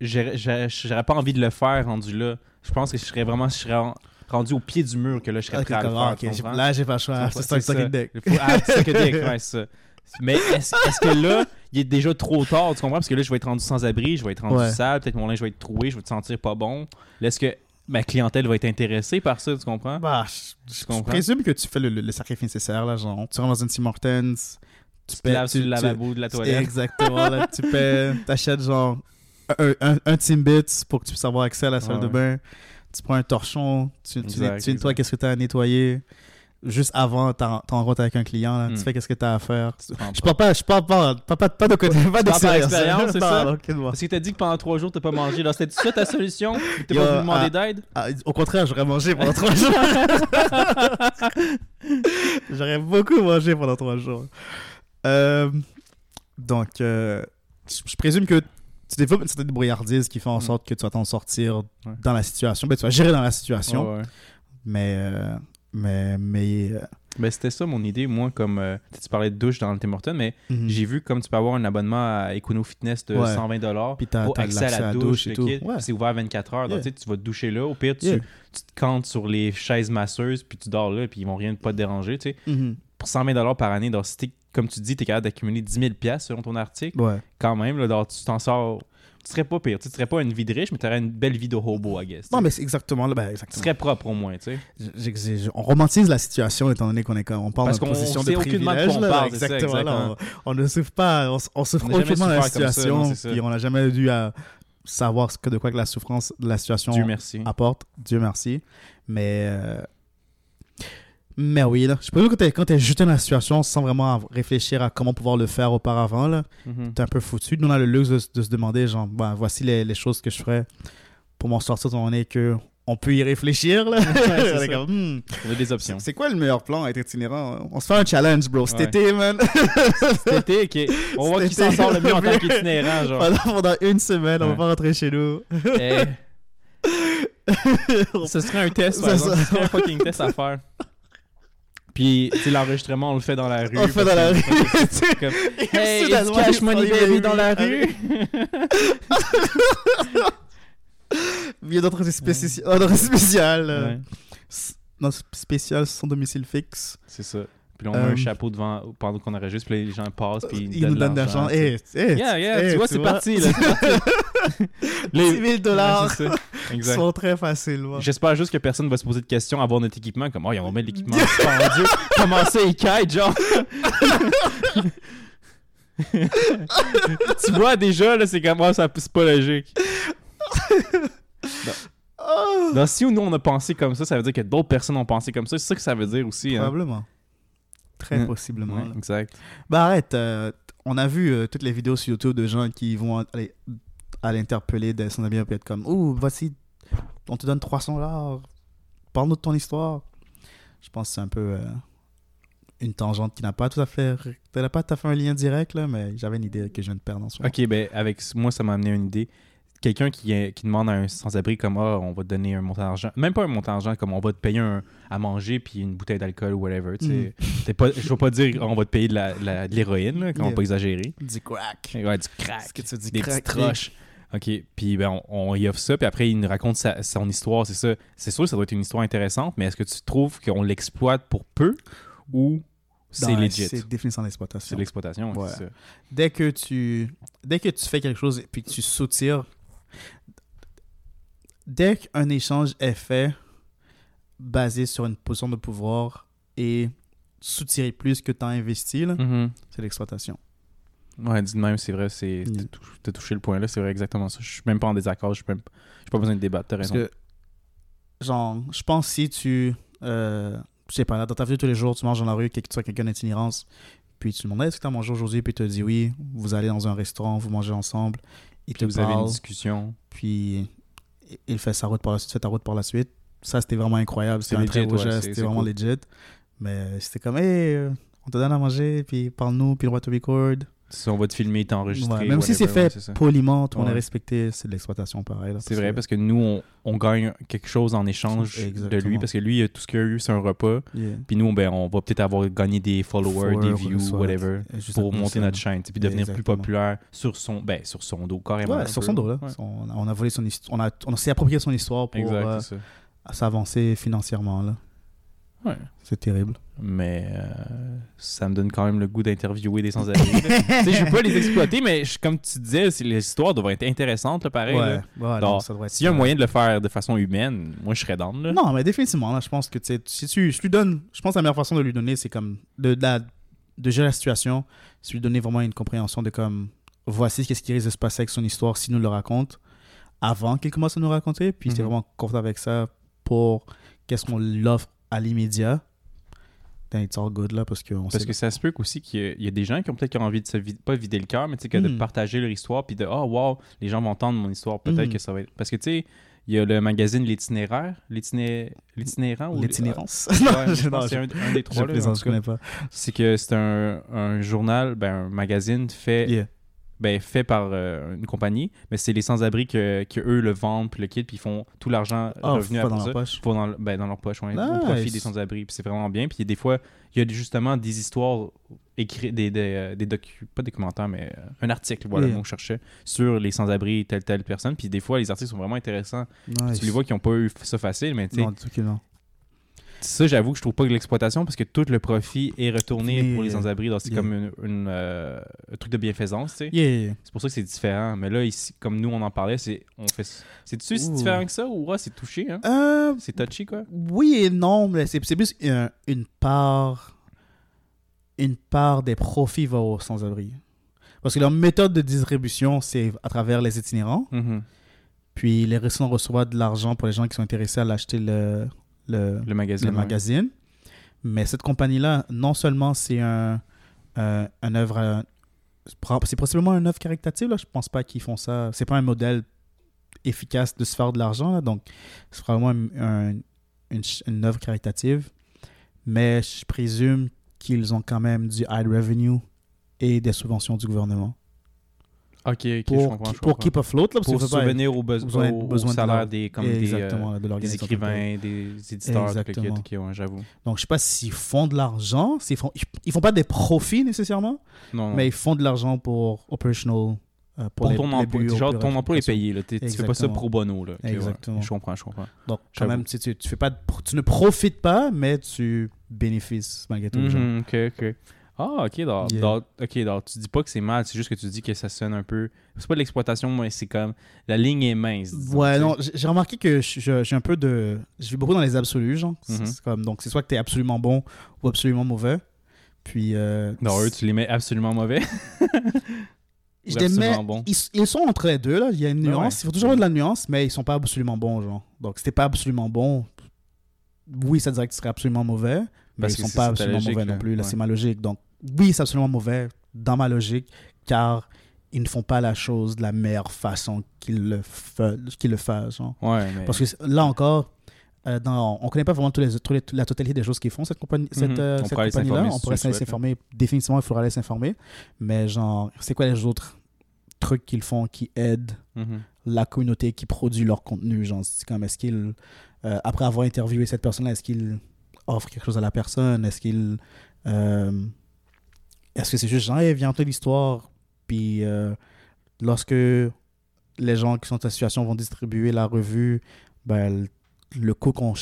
j'aurais pas envie de le faire rendu là. Je pense que je serais vraiment je serais en- rendu au pied du mur que là je serais Ok, prêt à le ah, faire. ok, tu j'ai- là, pas le choix. C'est ça, ça. deck. Faut- Ah, c'est ça que dick, ouais, ça. Mais est-ce que là, il est déjà trop tard, tu comprends? Parce que là, je vais être rendu sans abri, je vais être rendu Ouais. sale, peut-être mon linge va être troué, je vais te sentir pas bon. Là, est-ce que ma clientèle va être intéressée par ça, tu comprends? Bah, je, je Tu comprends? présume que tu fais le, le- le sacrifice nécessaire, là, genre, tu rentres dans une Tim Hortons, tu Tu te laves sur le tu- lavabo de la toilette. Exactement, là, tu paies, t'achètes genre un, un, un Timbits pour que tu puisses avoir accès à la salle Ouais, de bain, tu prends un torchon, tu, tu, Exact, tu nettoies qu'est-ce que tu as à nettoyer, juste avant, t'en t'en rencontres avec un client, là, Mm. tu fais qu'est-ce que tu as à faire. Tu Je parle pas, je parle pas, pas, pas, pas de côté, pas d'expérience. expérience, c'est ça? Parce que t'as dit que pendant trois jours, t'as pas mangé. C'était ça ta solution? T'es pas ah, d'aide? Ah, au contraire, j'aurais mangé pendant trois jours. j'aurais beaucoup mangé pendant trois jours. Euh, donc, euh, je présume que tu développes une certaine brouillardise qui fait en Mm. sorte que tu vas t'en sortir Ouais. dans la situation. Ben, tu vas gérer dans la situation, Ouais, ouais. mais, euh, mais, mais, euh, Ben, c'était ça mon idée, moi, comme euh, tu parlais de douche dans le Tim Hortons, mais mhm. j'ai vu comme tu peux avoir un abonnement à Econo Fitness de Ouais. 120$ Puis t'as- pour accès à la douche, et tout. C'est ouvert 24 heures. Donc, Yeah. tu vas te doucher là. Au pire, tu, Yeah. tu te cantes sur les chaises masseuses, puis tu dors là, puis ils vont rien pas te déranger. Tu sais. Mhm. Pour 120$ par année, donc, si comme tu dis, tu es capable d'accumuler 10 000$ piastres selon ton article, Ouais. quand même, là, donc, tu t'en sors. Tu serais pas pire. Tu tu serais pas une vie de riche, mais tu aurais une belle vie de hobo, I guess. tu Non, mais c'est exactement là. Ben, Tu exactement. serais propre au moins, tu sais. On romantise la situation étant donné qu'on est comme on parle Parce position de sait aucunement de privilège. on là, parle, c'est ça, exactement. là, on, on ne souffre pas, on, on souffre On aucunement de la ça, situation, non, ça. puis on n'a jamais dû à savoir ce que de quoi que la souffrance de la situation Dieu merci. apporte. Dieu merci. Mais euh, mais oui là, je peux dire que quand t'es jeté dans la situation sans vraiment réfléchir à comment pouvoir le faire auparavant là, Mhm. t'es un peu foutu. Nous on a le luxe de, de se demander genre ben, voici les, les choses que je ferais pour m'en sortir étant donné que on peut y réfléchir là. On ça. comme, hmm, y a des options. c'est quoi le meilleur plan à être itinérant? On se fait un challenge, bro. Cet Ouais. été, man. Cet été, ok. On voit qui s'en sort le mieux en tant qu'itinérant, genre. pendant, pendant une semaine, on va Ouais. pas rentrer chez nous. Eh, ce serait un test, par exemple. Ce serait un fucking test à faire. Puis, tu sais, l'enregistrement, on le fait dans la rue. on le fait dans la rue. c'est comme, Hey, money baby dans la rue. Il y a d'autres spéciales. d'autres spéciales. Notre spécial sans domicile fixe. c'est ça. Puis là, on met Euh, un chapeau devant pendant qu'on enregistre, puis les gens passent, puis Ils nous donnent de l'argent. Eh, eh, Yeah, yeah, eh, tu vois, c'est parti, là. parti. 10 000 dollars sont très facilement. J'espère juste que personne va se poser de questions à voir notre équipement, comme, oh, ils vont mettre l'équipement suspendu. Comment ça, ils genre? tu vois, déjà, là, c'est comme, oh, ça, c'est pas logique. Donc, si nous, on a pensé comme ça, ça veut dire que d'autres personnes ont pensé comme ça. C'est ça que ça veut dire aussi. Hein? Très Mm. possiblement. Ouais, exact. Bah arrête, euh, on a vu euh, toutes les vidéos sur YouTube de gens qui vont aller à l'interpeller de son ami et être comme Ouh, voici, on te donne 300 dollars, parle-nous de ton histoire. Je pense que c'est un peu euh, une tangente qui n'a pas tout à fait ça n'a pas tout à fait un lien direct, là, mais j'avais une idée que je viens de perdre en ce moment. Ok, ben, avec moi, ça m'a amené une idée. Quelqu'un qui, qui demande à un sans-abri comme ah, on va te donner un montant d'argent, même pas un montant d'argent, comme on va te payer un- à manger puis une bouteille d'alcool ou whatever. tu sais. Pas, je vais pas dire on va te payer de la- la- l'héroïne, là, quand on va Yeah. pas exagérer. Du crack. Ouais, du crack. Que tu dis des crack, petites roches. OK. Puis ben, on, on y offre ça, puis après, il nous raconte sa- son histoire, c'est ça. C'est sûr, ça doit être une histoire intéressante, mais est-ce que tu trouves qu'on l'exploite pour peu ou c'est Non, legit? C'est définition C'est d'exploitation. de l'exploitation, Ouais. c'est dès que tu dès que tu fais quelque chose et puis que tu soutires dès qu'un échange est fait basé sur une position de pouvoir et soutirer plus que tu as investi Mhm. c'est l'exploitation Ouais, dit de même, c'est vrai, c'est Mm. t'as tou- t'as touché le point là, c'est vrai exactement ça. Je suis même pas en désaccord, je n'ai pas besoin de débattre, t'as parce raison. que genre je pense si tu euh, je sais pas dans ta vie tous les jours tu manges dans la rue que tu sois quelqu'un d'itinérance puis tu lui demandes est-ce que tu as mangé aujourd'hui puis il te dit oui vous allez dans un restaurant vous mangez ensemble il te vous avez une discussion. puis il fait sa route par la suite, fait ta route par la suite. Ça, c'était vraiment incroyable. C'était un très beau geste. C'était vraiment cool. legit. Mais c'était comme, hey, euh, on te donne à manger, puis parle-nous, puis on va te record. Si on va te filmer, t'enregistrer. Ouais, même si c'est ouais, fait poliment, tout le monde est Ouais. respecté, c'est de l'exploitation pareil. C'est vrai, parce que nous, on, on gagne quelque chose en échange de lui. Parce que lui, tout ce qu'il a eu, c'est un repas. Yeah. Puis nous, ben, on va peut-être avoir gagné des followers, des views, soit- whatever, pour monter notre chaîne. Puis devenir plus populaire sur son, ben, sur son dos, carrément. Ouais, sur peu. son dos, là. Ouais. On, a, on volé son histoire. On, a, on s'est approprié son histoire pour euh, s'avancer financièrement, là. Ouais. C'est terrible. Mais euh, ça me donne quand même le goût d'interviewer des sans-abri. je veux pas les exploiter, mais je- comme tu disais, histoires doivent être intéressantes, là, pareil. ouais, là. ouais, Non, non, ça devrait être. S'il y a un moyen de le faire de façon humaine, moi, je serais down. Là. Non, mais définitivement, là, je pense que si tu je lui donnes, je pense que la meilleure façon de lui donner, c'est comme de, de, la- de gérer la situation, c'est lui donner vraiment une compréhension de comme voici ce qui risque de se passer avec son histoire s'il nous le raconte avant qu'il commence à nous raconter, puis c'est Mhm. vraiment confortable avec ça pour qu'est-ce qu'on l'offre à l'immédiat. Then it's all good là parce que on Parce que ça se peut qu'aussi qu'il y, a- il y a des gens qui ont peut-être envie de se vid- pas vider le cœur, mais tu sais, que de Mm. partager leur histoire, puis de oh wow, les gens vont entendre mon histoire, peut-être Mm. que ça va être. Parce que tu sais, il y a le magazine L'Itinéraire, l'itiné- l'itinérant ou l'itinérance. Ouais, Non, je je- c'est un, un des je trois. là, en plaisante, tout je connais pas. C'est que c'est un, un journal, ben, un magazine fait, Yeah. Ben, fait par euh, une compagnie, mais c'est les sans-abri que, que eux le vendent, puis le kit, puis ils font tout l'argent Ah, revenu à dans ça leur poche. pour dans, ben, dans leur poche, ouais, au Nice. profit des sans-abri. Puis c'est vraiment bien. Puis des fois, il y a justement des histoires écrites, des, des, euh, des docu- pas des commentaires, mais euh, un article, voilà Yeah. cherchais, sur les sans-abri, telle, telle personne. Puis des fois, les articles sont vraiment intéressants. Nice. Tu les vois qui n'ont pas eu ça facile, mais tu sais, Non, du tout que non. Ça, j'avoue que je trouve pas que l'exploitation, parce que tout le profit est retourné Yeah. pour les sans-abri. Donc c'est Yeah. comme une, une, euh, un truc de bienfaisance, tu sais. Yeah. C'est pour ça que c'est différent. Mais là, ici, comme nous, on en parlait, c'est on fait c'est-tu si différent que ça ou ouais, c'est touché, hein? Euh, C'est touchy, quoi? Oui et non, mais c'est plus un- une part une part des profits va aux sans-abri. Parce que leur méthode de distribution, c'est à travers les itinérants. Mhm. Puis les restaurants reçoivent de l'argent pour les gens qui sont intéressés à l'acheter le, le, Le magazine. le. Mais cette compagnie-là, non seulement c'est un, euh, un œuvre... euh, c'est possiblement un œuvre caritative, là. Je pense pas qu'ils font ça. C'est pas un modèle efficace de se faire de l'argent. Donc, c'est probablement un- une, une œuvre caritative. Mais je présume qu'ils ont quand même du high revenue et des subventions du gouvernement. Ok, ok, je Pour, comprends. je pour comprends. keep afloat, là, pour subvenir aux, beso- besoin- aux- aux besoin de salaires leur- des, comme des, euh, de des écrivains, des éditeurs. Exactement. Ok, ouais, j'avoue. Donc, je sais pas s'ils font de l'argent. s'ils font, ils font pas des profits nécessairement, Non, non. mais ils font de l'argent pour operational. euh, pour pour les- ton emploi, genre ton emploi est payé, là. Tu fais pas ça pro bono, là. Ok, ouais. Exactement. Je comprends, je comprends. Donc, quand même, tu, tu, fais pas tu ne profites pas, mais tu bénéficies malgré tout. Mhm, ok, ok. Ah, ok, donc, Yeah. donc- tu dis pas que c'est mal, c'est juste que tu dis que ça sonne un peu. C'est pas de l'exploitation, mais c'est comme. La ligne est mince. disons, Ouais, non, j'ai remarqué que je- j'ai un peu de. Je vais beaucoup dans les absolus, genre. C'est- c'est comme, donc, c'est soit que tu es absolument bon ou absolument mauvais. Puis. Euh, Non, eux, tu les mets absolument mauvais. je les mets- bons. ils, ils sont entre les deux, là. Il y a une Ouais, nuance. ouais. Il faut toujours avoir de la nuance, mais ils sont pas absolument bons, genre. Donc, si t'es pas absolument bon, oui, ça dirait que tu serais absolument mauvais, mais ils que sont pas absolument logique, mauvais là. non plus. Là, Ouais. c'est ma logique. Donc, oui, c'est absolument mauvais dans ma logique, car ils ne font pas la chose de la meilleure façon qu'ils le, fassent, genre. Ouais, mais. Parce que là encore, euh, dans, on connaît pas vraiment tous les, tous les- la totalité des choses qu'ils font, cette Mhm. euh, On pourrait aller compagnie-là. s'informer On si pourrait souhaites, s'informer. Définitivement, il faudra aller s'informer. Mais genre, c'est quoi les autres trucs qu'ils font qui aident Mhm. la communauté qui produit leur contenu? Genre, c'est comme, est-ce qu'ils, euh, après avoir interviewé cette personne-là, est-ce qu'ils offrent quelque chose à la personne? Est-ce qu'ils... euh, est-ce que c'est juste genre, hey, viens entendre l'histoire, puis euh, lorsque les gens qui sont dans cette situation vont distribuer la revue, ben, le coût qu'on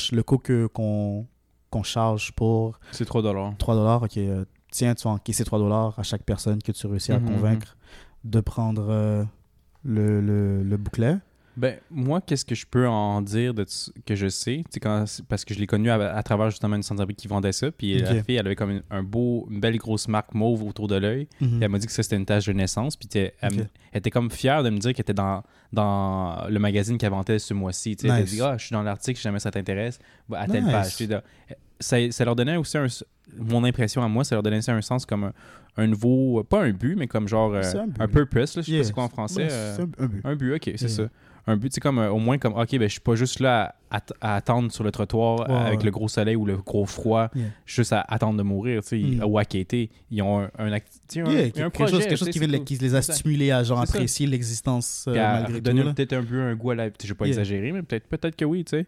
qu'on qu'on charge pour C'est 3 dollars. 3 dollars, ok, euh, tiens, tu vas encaisser 3 dollars à chaque personne que tu réussis à Mhm, convaincre de prendre euh, le, le, le bouclet. Ben, moi, qu'est-ce que je peux en dire de que je sais? Quand, parce que je l'ai connu à, à travers justement une sans-abri qui vendait ça. Puis la Ok. fille, elle avait comme une, un beau, une belle grosse marque mauve autour de l'œil. Puis elle m'a dit que ça, c'était une tâche de naissance. Puis elle, elle était comme fière de me dire qu'elle était dans, dans le magazine qu'elle vendait ce mois-ci. Sais, Elle a Nice. dit Ah, je suis dans l'article, si jamais ça t'intéresse, va à telle Nice. page. Là, ça, ça leur donnait aussi un. Mon impression à moi, ça leur donnait aussi un sens comme un, un nouveau. Pas un but, mais comme genre. euh, un purpose. Là, je sais Yeah. pas c'est quoi en français. Ouais, euh, un, un but. un but, ok, c'est Yeah. ça. Un but, comme euh, au moins comme, ok, ben je suis pas juste là à, att- à attendre sur le trottoir Ouais, avec ouais. le gros soleil ou le gros froid, Yeah. juste à attendre de mourir, tu sais, Mm. ou à quêter. Ils ont un, un, quelque projet, chose, quelque chose qui, cool. qui les a stimulés à genre apprécier l'existence euh, malgré tout. donner peut-être un peu un goût à la. Je vais pas Yeah. exagérer, mais peut-être peut-être que oui, tu sais.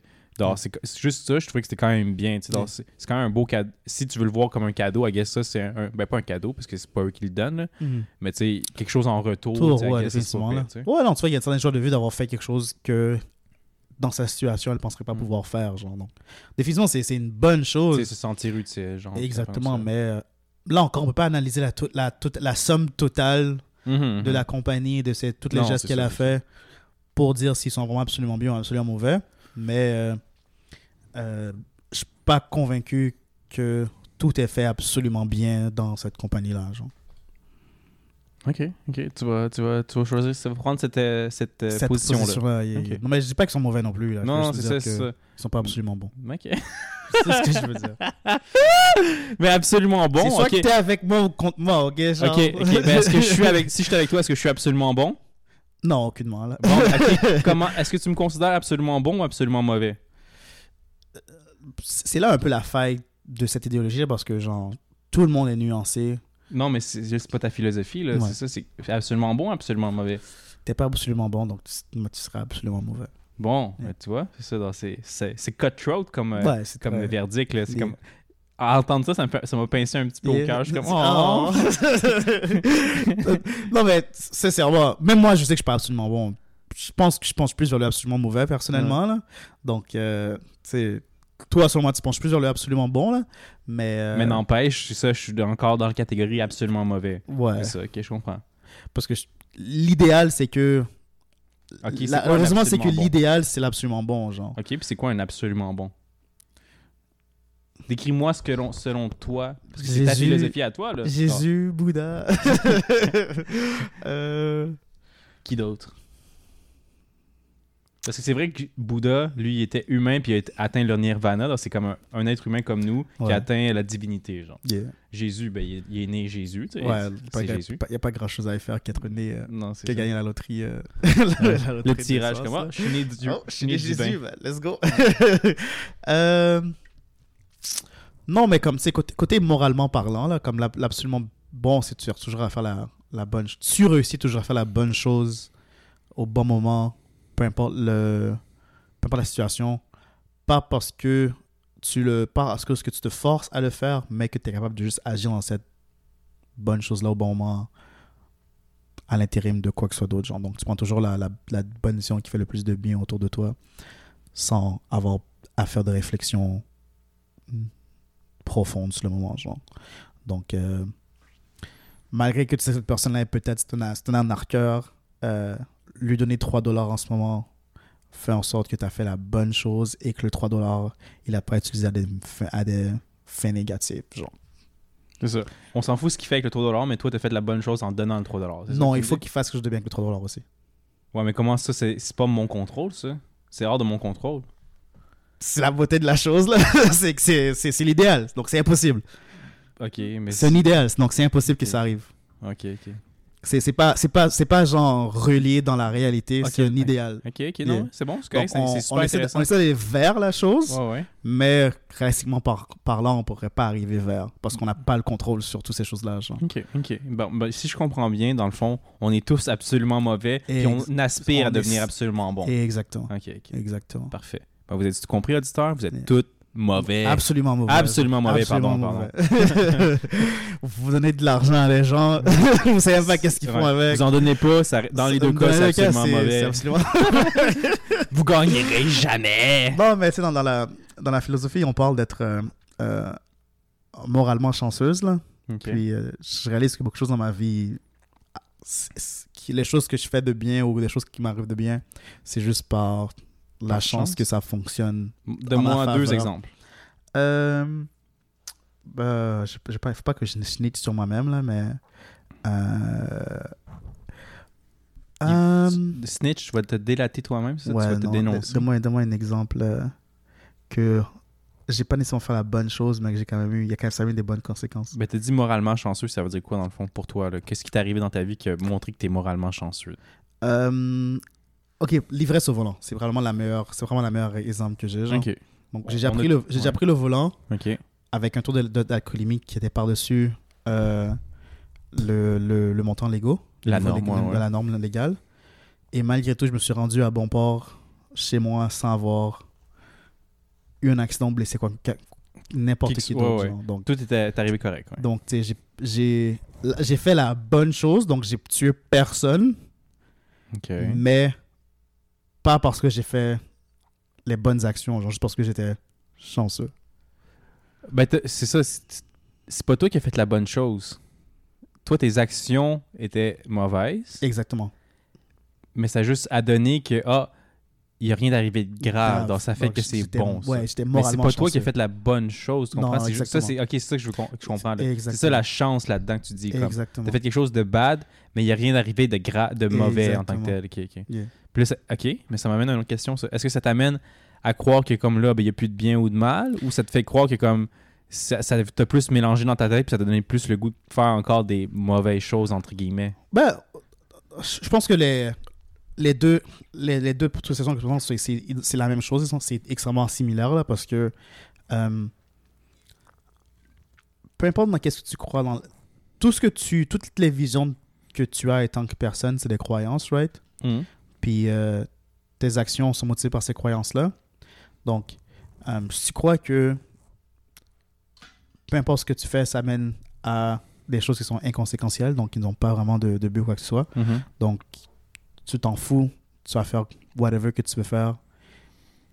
C'est c'est juste ça, je trouvais que c'était quand même bien. tu sais. Donc, Yeah. C'est c'est quand même un beau cadeau. Si tu veux le voir comme un cadeau, I guess ça, c'est un, un- Ben, pas un cadeau, parce que c'est pas eux qui le donnent, là, Mhm. mais tu sais, quelque chose en retour. Tour, ouais, guess c'est définitivement. Là. pire. Ouais, non, tu vois, il y a certains joueurs de vue d'avoir fait quelque chose que dans sa situation, elle ne penserait pas Mm. pouvoir faire. Genre, donc. Définitivement, c'est c'est une bonne Tu chose. sais, se sentir utile, genre. Exactement, mais euh, là encore, on peut pas analyser la, to- la, la somme totale. Mhm, de la compagnie, de ces, tous les Non, gestes c'est qu'elle a c'est fait pour dire s'ils sont vraiment absolument bien ou absolument mauvais. Mais euh, euh, je suis pas convaincu que tout est fait absolument bien dans cette compagnie-là. Ok, ok. Tu vas, tu vas, tu vas choisir, tu vas prendre cette, euh, cette, Cette position-là. Non, mais je dis pas qu'ils sont mauvais non plus. Là. Non, c'est ça. Ils sont pas absolument bons. Ok. c'est ce que je veux dire. mais absolument bon. c'est soit ok. que t'es avec moi ou contre moi, ok? Genre... Ok, ok. Ben, est-ce que je suis avec, si je suis avec toi, est-ce que je suis absolument bon? Non, aucunement. Là. Bon. Comment, est-ce que tu me considères absolument bon ou absolument mauvais? c'est là un peu la faille de cette idéologie parce que genre tout le monde est nuancé. Non, mais c'est c'est pas ta philosophie, là. Ouais. C'est ça, c'est absolument bon ou absolument mauvais? T'es pas absolument bon, donc tu, tu seras absolument mauvais. Bon, ben, tu vois, c'est ça. C'est c'est- cutthroat comme, euh, ouais, c'est comme très- verdict, là. C'est Yeah. comme... À entendre ça, ça fait- ça m'a pincé un petit peu au cœur. Je suis comme, Oh. non mais sincèrement, même moi je sais que je suis pas absolument bon. Je pense que je pense plus vers le absolument mauvais personnellement là. Donc euh, tu sais toi moi tu penses plus vers le absolument bon là, mais euh, Mais n'empêche, c'est ça, je suis encore dans la catégorie absolument mauvais. ouais, C'est ça, ok, je comprends. parce que je- l'idéal c'est que Ok, c'est heureusement c'est que bon? l'idéal c'est l'absolument bon genre. Ok, puis c'est quoi un absolument bon? Décris-moi ce que l'on- selon toi, parce que c'est ta philosophie à toi, là. Jésus, Bouddha. Euh, Ah, qui d'autre? Parce que c'est vrai que Bouddha, lui, il était humain puis il a atteint le nirvana. donc C'est comme un, un être humain comme nous qui Ouais. a atteint la divinité. Genre. yeah. Jésus, ben, il, est, il est né Jésus. tu sais, Ouais, il n'y a pas grand chose à y faire qu'être né, euh, Non, ça. gagner la loterie. euh, Ouais. la loterie Le tirage, comme moi. Je suis né Dieu. Oh, je suis né du Jésus, ben, let's go. Euh, non, mais comme, sais, côté, moralement parlant, là, comme l'ab- l'absolument bon, c'est tu toujours à faire la, la bonne Tu réussis toujours à faire la bonne chose au bon moment, peu importe, le, peu importe la situation. Pas parce que tu le parce que, que tu te forces à le faire, mais que tu es capable de juste agir dans cette bonne chose-là au bon moment à l'intérim de quoi que ce soit d'autre. Genre. Donc, tu prends toujours la, la, la bonne décision qui fait le plus de bien autour de toi sans avoir à faire de réflexion mm, profonde sur le moment. Genre. Donc, euh, malgré que que cette personne-là est peut-être un, arnaqueur, euh, lui donner 3 dollars en ce moment fait en sorte que tu as fait la bonne chose et que le 3 dollars, il n'a pas utilisé à des, fins- à des fins négatives. Genre. C'est ça. On s'en fout ce qu'il fait avec le 3$, mais toi, t'as fait la bonne chose en donnant le 3$. c'est ça Non, que il faut qu'il fasse quelque chose de bien avec le 3 dollars aussi. Ouais, mais comment ça, c'est c'est pas mon contrôle, ça? C'est hors de mon contrôle. C'est la beauté de la chose, là. c'est que c'est- l'idéal. Donc, c'est impossible. Ok, mais. C'est un idéal. Donc, c'est impossible que ça arrive. Ok, ok. C'est c'est pas, c'est pas, c'est pas genre relié dans la réalité. C'est un idéal. Ok, ok, non, Yeah. c'est bon, c'est correct, c'est on, super essaie de- intéressant. on essaie d'aller vers la chose, ouais. mais réalistiquement par- parlant, on pourrait pas arriver vers parce qu'on n'a pas le contrôle sur toutes ces choses-là. genre. Ok, ok. Bon, ben, si je comprends bien, dans le fond, on est tous absolument mauvais, puis on aspire on à devenir est- absolument bon. Exactement. Ok, ok. Exactement. Parfait. Ben, vous êtes compris, auditeur? Vous êtes tous mauvais. Absolument mauvais. Absolument mauvais, Absolument pardon, mauvais. vous donnez de l'argent à les gens, vous savez même pas qu'est-ce qu'ils font avec. Vous en donnez pas, ça- dans les deux Dans cas, c'est absolument mauvais. absolument Vous gagnerez jamais. Non, mais tu sais, dans, dans la, dans la philosophie, on parle d'être euh, euh, moralement chanceuse. Là. Puis euh, je réalise que beaucoup de choses dans ma vie, ah, les choses que je fais de bien ou les choses qui m'arrivent de bien, c'est juste par la chance, chance? que ça fonctionne. Donne-moi deux exemples. Euh, bah, je ne faut pas que je snitch sur moi-même, là, mais. Euh, euh, Snitch, tu vas te délater toi-même, ça? ouais, tu vas te non, dénoncer. Donne-moi donne-moi un exemple euh, que j'ai pas nécessairement fait la bonne chose, mais que j'ai quand même eu, il y a quand même eu des bonnes conséquences. Ben, t'as dit moralement chanceux, ça veut dire quoi dans le fond pour toi? Qu'est-ce qui t'est arrivé dans ta vie qui a montré que t'es moralement chanceux? Euh, Ok, l'ivresse au volant, c'est vraiment la meilleure, c'est vraiment la meilleure exemple que j'ai. genre. Ok. Donc j'ai déjà On pris le, j'ai déjà ouais. pris le volant Ok. avec un taux de- de- d'alcoolémie qui était par dessus le, le, le montant légaux, La Le niveau norme, lég- ouais, ouais. la norme légale. Et malgré tout, je me suis rendu à bon port chez moi sans avoir eu un accident blessé quoi, que- n'importe Qui- qui ouais, d'autre. ouais. genre. Donc Tout était est arrivé correct. ouais. donc, tu sais, j'ai- j'ai j'ai fait la bonne chose, donc j'ai tué personne, Ok. mais pas parce que j'ai fait les bonnes actions, genre juste parce que j'étais chanceux. Ben, c'est ça. c'est- C'est pas toi qui as fait la bonne chose. Toi, tes actions étaient mauvaises, Exactement. mais ça a juste à donner que, ah, il n'y a rien d'arrivé de grave. Donc, ça fait Donc, que c'est bon. ça. Ouais, j'étais Mais c'est pas toi qui as fait la bonne chose. Tu Non, comprends? C'est juste- ça, c'est ok, c'est ça que je, veux que je comprends. C'est ça la chance là-dedans que tu dis. Comme, Exactement. T'as fait quelque chose de bad, mais il n'y a rien d'arrivé de, gra- de mauvais en tant que tel. Ok, ok. Yeah. Ça- ok, mais ça m'amène à une autre question. Est-ce que ça t'amène à croire que comme là, ben, il n'y a plus de bien ou de mal, ou ça te fait croire que comme ça, ça t'a plus mélangé dans ta tête, puis ça t'a donné plus le goût de faire encore des mauvaises choses, entre guillemets? Ben, je pense que les, les deux, les, les deux processions que je pense, c'est- la même chose. C'est extrêmement similaire là, parce que euh, peu importe dans qu'est-ce que tu crois, dans tout ce que tu, toutes les visions que tu as en tant que personne, c'est des croyances, right? Mhm. Puis euh, tes actions sont motivées par ces croyances-là. Donc, euh, si tu crois que peu importe ce que tu fais, ça mène à des choses qui sont inconséquentielles, donc qui n'ont pas vraiment de, de but ou quoi que ce soit. Mhm. Donc, tu t'en fous, tu vas faire whatever que tu veux faire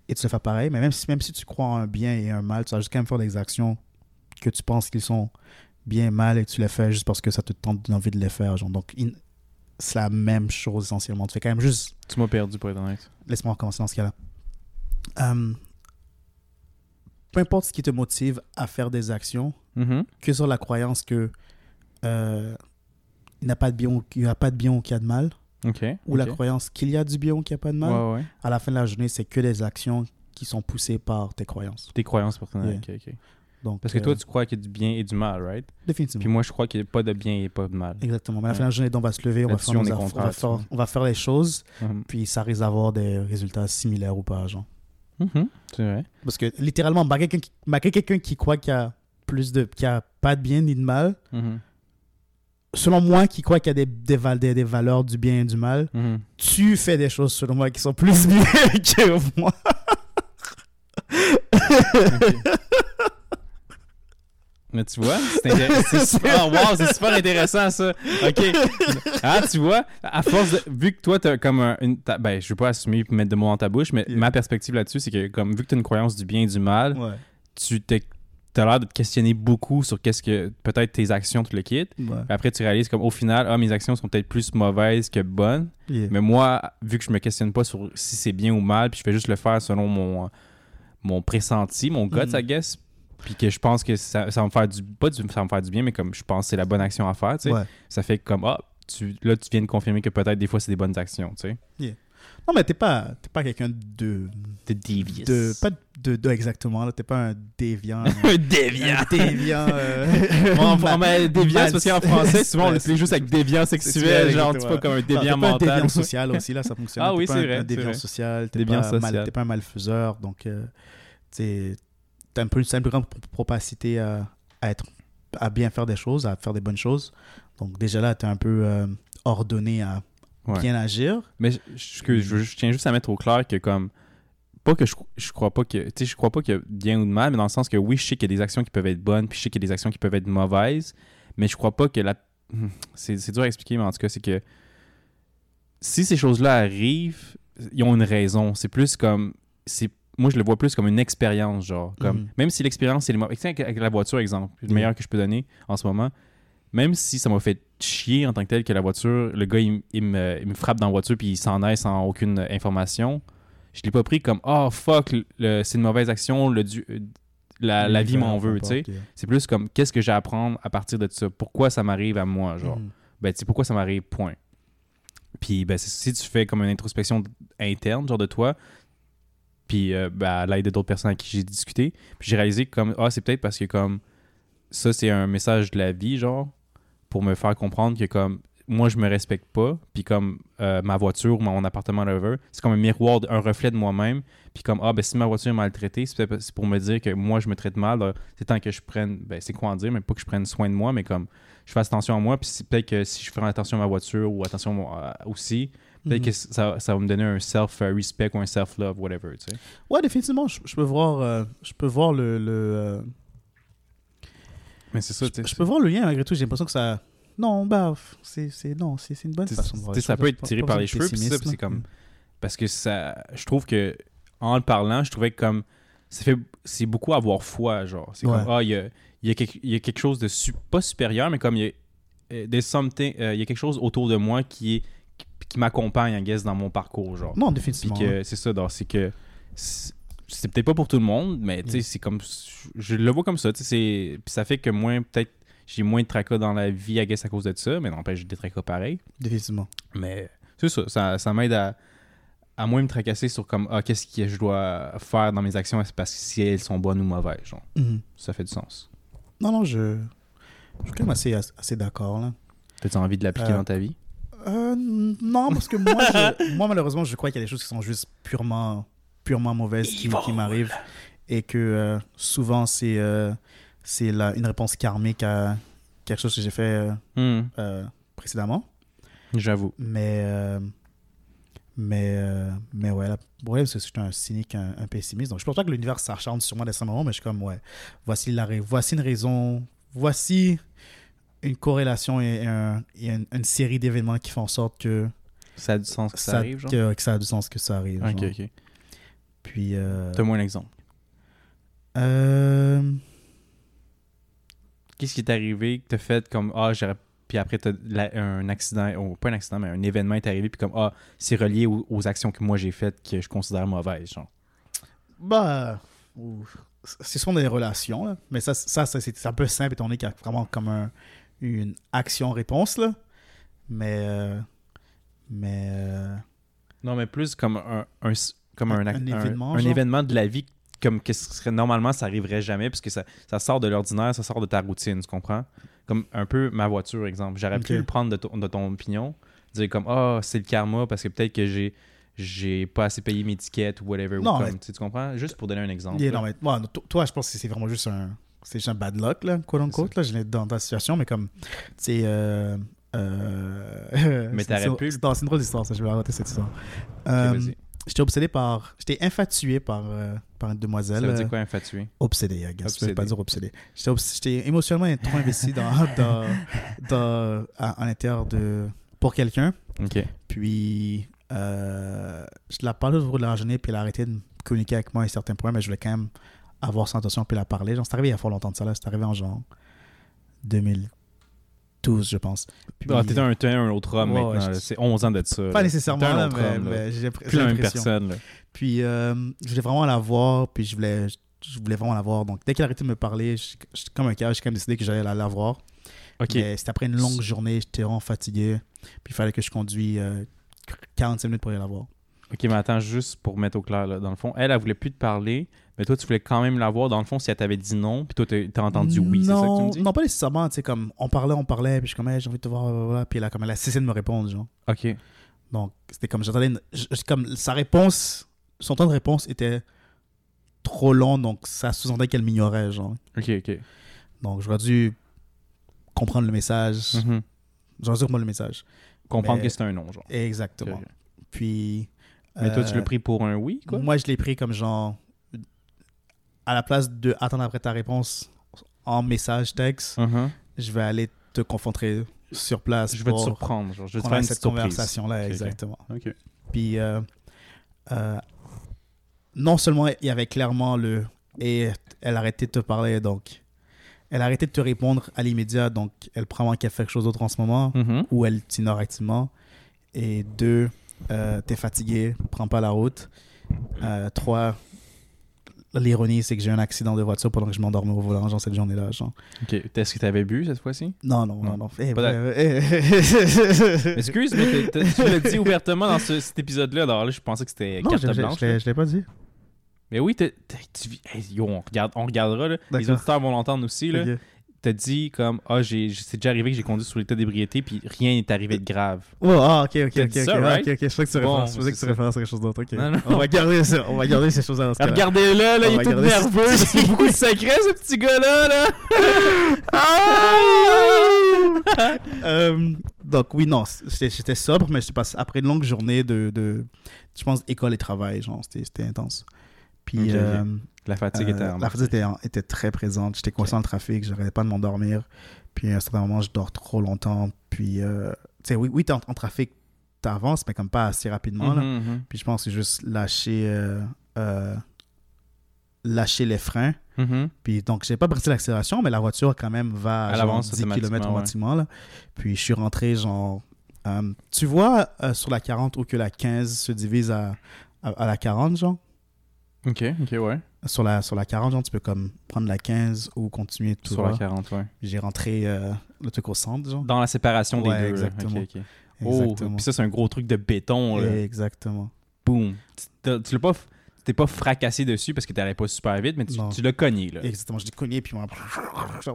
et tu le fais pareil. Mais même si, même si tu crois en un bien et un mal, tu vas juste quand même faire des actions que tu penses qu'ils sont bien mal et tu les fais juste parce que ça te tente d'envie de les faire. Genre. Donc, in- c'est la même chose essentiellement. Tu fais quand même juste Tu m'as perdu pour être honnête. Laisse-moi recommencer dans ce cas-là. Euh, peu importe ce qui te motive à faire des actions, Mhm. que sur la croyance que euh, il n'y a pas de bien ou qu'il n'y a pas de bien ou qu'il y a de mal, Ok. ou la croyance qu'il y a du bien ou qu'il n'y a pas de mal, Ouais, ouais. à la fin de la journée, c'est que des actions qui sont poussées par tes croyances. Tes croyances personnelles. Yeah. ok, ok. Donc, Parce que euh, toi, tu crois qu'il y a du bien et du mal, right? définitivement. Puis moi, je crois qu'il n'y a pas de bien et pas de mal. Exactement. Mais à la fin de la journée, on va se lever, on va, faire on on, va faire, on va faire les choses, Mhm. puis ça risque d'avoir des résultats similaires ou pas. Genre. Mhm. C'est vrai. Parce que littéralement, malgré quelqu'un qui, quelqu'un qui croit qu'il y a plus de, qu'il y a pas de bien ni de mal, Mhm. Selon moi, qui croit qu'il y a des, des, des, des valeurs du bien et du mal, Mhm. tu fais des choses, selon moi, qui sont plus bien que moi. Mais tu vois, c'est super, wow, c'est super intéressant ça. OK. Ah, tu vois, à force de, vu que toi tu as comme un, une ta- ben je veux pas assumer et mettre de mots dans ta bouche, mais Yeah. ma perspective là-dessus c'est que comme vu que tu as une croyance du bien et du mal, Ouais. tu t'es as l'air de te questionner beaucoup sur qu'est-ce que peut-être tes actions tu le quittes. Ouais. Puis après tu réalises comme au final, ah mes actions sont peut-être plus mauvaises que bonnes, Yeah. mais moi vu que je me questionne pas sur si c'est bien ou mal, puis je fais juste le faire selon mon mon pressenti, mon guts, Mhm. I guess. Puis que je pense que ça, ça va me faire du. Pas du, ça va me faire du bien, mais comme je pense que c'est la bonne action à faire, tu sais. Ouais. Ça fait comme, ah, tu, là, tu viens de confirmer que peut-être des fois c'est des bonnes actions, tu sais. Non, mais t'es pas, t'es pas quelqu'un de, T'es devious. de. Pas de, de exactement, là. T'es pas un déviant. un déviant. un déviant. euh, On, on met déviant, parce qu'en français, souvent on l'utilise juste avec déviant sexuel, genre, tu pas comme un Non, déviant t'es pas un mental. déviant social aussi, là, ça fonctionne. Ah oui, c'est vrai, Un déviant social, t'es Déviant pas, social. t'es pas un malfaiseur, donc euh, t'es- un peu une plus grande pro- propensité à, à être à bien faire des choses, à faire des bonnes choses. Donc déjà là, t'es un peu euh, ordonné à Ouais. bien agir. Mais je, je- je- je tiens juste à mettre au clair que comme pas que je, je crois pas que tu sais je crois pas qu'il y a bien ou de mal mais dans le sens que oui je sais qu'il y a des actions qui peuvent être bonnes puis je sais qu'il y a des actions qui peuvent être mauvaises mais je crois pas que la c'est dur à expliquer mais en tout cas c'est que si ces choses-là arrivent ils ont une raison c'est plus comme c'est moi je le vois plus comme une expérience genre comme Mhm. même si l'expérience c'est le avec la voiture exemple le Mhm. meilleur que je peux donner en ce moment même si ça m'a fait chier en tant que tel que la voiture, le gars, il, il me, il me frappe dans la voiture puis il s'en aille sans aucune information, je l'ai pas pris comme « Oh, fuck, c'est une mauvaise action, le, du- la, la vie m'en veut », tu sais. C'est plus comme « Qu'est-ce que j'ai à apprendre à partir de ça? Pourquoi ça m'arrive à moi? » genre? Mhm. Ben, tu sais, pourquoi ça m'arrive, point. Puis, ben, si tu fais comme une introspection interne, genre de toi, puis euh, ben, à l'aide d'autres personnes avec qui j'ai discuté, puis j'ai réalisé que comme, ah, c'est peut-être parce que comme, ça, c'est un message de la vie, genre, pour me faire comprendre que comme, moi, je me respecte pas, puis comme euh, ma voiture ou mon appartement, whatever, c'est comme un miroir, un reflet de moi-même. Puis comme, ah, ben si ma voiture est maltraitée, c'est pour me dire que moi, je me traite mal. C'est temps que je prenne, ben c'est quoi en dire, mais pas que je prenne soin de moi, mais comme je fasse attention à moi. Puis peut-être que si je fais attention à ma voiture ou attention à- aussi, peut-être Mhm. que ça, ça va me donner un self-respect ou un self-love, whatever, tu sais. Ouais, définitivement, je, je peux voir, euh, je peux voir le, le, euh, Mais c'est ça, je, peux voir le lien malgré tout. J'ai l'impression que ça, non, bah, c'est, non, c'est, une bonne façon de voir. ça peut être Pas- tiré par les cheveux, c'est comme-. Parce que ça. Je trouve que en le parlant, je trouvais que comme. C'est beaucoup avoir foi, genre. C'est comme. Ah, il y a, y, a quelque, il y a quelque chose de. pas supérieur, mais comme il y a. euh, something- euh, il y a quelque chose autour de moi qui est. qui, m'accompagne, I guess, dans mon parcours, genre. Non, Puis définitivement. que c'est ça, c'est que. C'est peut-être pas pour tout le monde, mais tu sais, Mm. c'est comme. Je le vois comme ça, tu sais. c'est- Puis ça fait que moins, peut-être. J'ai moins de tracas dans la vie, I guess, à cause de ça, mais n'empêche, j'ai des tracas pareils. Définitivement. Mais c'est ça, ça, ça m'aide à, à moins me tracasser sur comme ah, qu'est-ce que je dois faire dans mes actions est-ce parce que si elles sont bonnes ou mauvaises. Genre. Mhm. Ça fait du sens. Non, non, je, je suis quand même assez, assez d'accord, là. T'as-tu envie de l'appliquer Euh, dans ta vie? Euh, non, parce que moi, je- moi, malheureusement, je crois qu'il y a des choses qui sont juste purement, purement mauvaises qui, qui m'arrivent et que euh, souvent, c'est euh, c'est la- une réponse karmique à quelque chose que j'ai fait euh, Hmm, euh, précédemment. J'avoue. Mais, euh, mais, euh, mais ouais, le problème, c'est que je suis un cynique, un, un pessimiste. Donc, je pense pas que l'univers s'acharne sur moi dès ce moment, mais je suis comme, ouais, voici, la, voici une raison, voici une corrélation et, un- et une, une série d'événements qui font en sorte que Ça a du sens que ça, arrive, genre? que, que ça a du sens que ça arrive. Ok, genre. Puis, euh, Donne-moi un exemple. euh, Qu'est-ce qui est arrivé que t'as fait comme ah, j'aurais. Puis après, t'as la- un accident, ou pas un accident, mais un événement est arrivé, puis comme ah, c'est relié aux, aux actions que moi j'ai faites que je considère mauvaises, genre? bah, ce sont des relations, là. mais ça, ça, ça, c'est un peu simple étant donné qu'il y a vraiment comme un- une action-réponse, là. Mais, euh, mais, euh, Non, mais plus comme un, un- comme un, Un- un événement, un événement de la vie, comme que ce serait normalement, ça arriverait jamais, parce que ça, ça sort de l'ordinaire, ça sort de ta routine, tu comprends? Comme un peu ma voiture, exemple. J'aurais pu Ok. le prendre de, ton- de ton opinion, dire comme, ah, c'est le karma, parce que peut-être que j'ai j'ai pas assez payé mes tickets ou whatever. ou Non, comme, mais- tu sais, tu comprends? Juste pour donner un exemple. Yeah, non, mais, to- toi, je pense que c'est vraiment juste un, c'est juste un bad luck, là, quote unquote, là, je l'ai dans ta situation, mais comme, tu sais, euh, euh, Mais t'aurais pu C'est une drôle d'histoire, ça, je vais raconter cette histoire. Euh, vas-y. J'étais obsédé par, j'étais infatué par, euh, par une ça demoiselle. veut dire euh, quoi, infatué? Obsédé, I guess. Je vais pas dire obsédé. J'étais émotionnellement trop investi dans, dans, dans, à, à l'intérieur de, pour quelqu'un. Ok. Puis, euh, je la parlais autour de la journée, puis elle a arrêté de communiquer avec moi à un certain point, mais je voulais quand même avoir son attention, puis la parler. Genre, c'est arrivé il y a fort longtemps de ça, là. C'est arrivé en genre 2012, je pense. Ah, t'es un, un autre homme Ouais, maintenant. ouais, là. je- C'est 11 ans de ça. Pas là. nécessairement, un autre mais, homme, mais j'ai Plus la même personne. là. Puis, euh, je voulais vraiment la voir, puis je voulais, je voulais vraiment la voir. Donc, dès qu'elle a arrêté de me parler, je- je- comme un cas, j'ai quand même décidé que j'allais la, la voir. Ok. Mais c'était après une longue journée, j'étais vraiment fatigué. Puis il fallait que je conduise euh, 45 minutes pour aller la voir. Ok, mais attends, juste pour mettre au clair, là, dans le fond, elle, elle voulait plus te parler, mais toi, tu voulais quand même la voir. Dans le fond, si elle t'avait dit non, puis toi, t'as entendu oui, c'est ça que tu Non, me dis? Non, pas nécessairement. Tu sais, comme on parlait, on parlait, puis je suis comme, Hey, j'ai envie de te voir, puis elle a, comme, elle a cessé de me répondre, genre. Ok. Donc, c'était comme, j'attendais, une- comme sa réponse, son temps de réponse était trop long, donc ça sous-entendait qu'elle m'ignorait, genre. Ok, ok. Donc, j'aurais dû comprendre le message. Mhm. J'aurais dû comprendre le message. Comprendre Mais- que c'est un non, genre. Exactement. Puis. Mais toi, tu euh, l'as pris pour un oui, quoi? Moi, je l'ai pris comme genre. À la place de attendre après ta réponse en message texte, Mhm. je vais aller te confronter sur place. Je vais te surprendre, genre. Je vais te faire une cette conversation-là, exactement. Puis, euh, euh, non seulement il y avait clairement le. Et elle a arrêté de te parler, donc. Elle a arrêté de te répondre à l'immédiat, donc elle prend qu'elle fait quelque chose d'autre en ce moment, Mhm. ou elle t'ignore activement. Et deux, euh, t'es fatigué, prends pas la route. Euh, trois, l'ironie, c'est que j'ai eu un accident de voiture pendant que je m'endormais au volant, genre cette journée-là. Genre. Ok. Est-ce que t'avais bu cette fois-ci? Non, non, non, Non. Eh. Excuse, mais tu l'as dit ouvertement dans ce- cet épisode-là. Alors là, je pensais que c'était carte blanche. je l'ai- pas dit. Mais oui, tu hey, yo, on, regarde, on regardera. Là. Les auditeurs vont l'entendre aussi. Là. T'as dit comme ah j'ai c'est déjà arrivé que j'ai conduit sous l'état d'ébriété puis rien n'est arrivé de grave. Oh, ah, ok, ok, ok, ok, ça, ok, right? ok, ok, je sais que tu Bon, réfères, je sais que tu à quelque chose d'autre, ok. Non, non. On va garder ça, on va garder ces ce cas-là. Regardez-le là, On il est tout nerveux parce qu'il y a beaucoup de secrets ce petit gars là là. Euh, donc oui, non, j'étais sobre, mais j'étais passé après une longue journée de, de je pense, école et travail, genre, c'était c'était intense. Puis euh, La fatigue euh, était en la fatigue était, était très présente. J'étais coincé dans le trafic, j'arrêtais pas de m'endormir. Puis à un certain moment, je dors trop longtemps. Puis, euh, tu sais, oui, oui t'es en, en trafic, t'avances, mais comme pas assez rapidement. là. Mhm, mhm. Puis je pense que c'est juste lâcher, euh, euh, lâcher les freins. Mhm. Puis donc, j'ai pas pris l'accélération, mais la voiture quand même va à genre avance 10 km automatiquement, ouais. automatiquement. Là. Puis je suis rentré genre... euh, tu vois euh, sur la 40 où que la 15 se divise à, à, à la 40, genre? Ok, ok, ouais. Sur la, sur la 40, genre, tu peux comme prendre la 15 ou continuer tout Sur la 40, ouais. J'ai rentré euh, le truc au centre, genre. Dans la séparation des Ouais, deux. Oh, Exactement. puis ça, c'est un gros truc de béton. Là. Exactement. Boum. Tu tu l'as pas, t'es pas fracassé dessus parce que t'allais pas super vite, mais tu, tu l'as cogné. Là. Exactement. Je l'ai cogné, puis moi...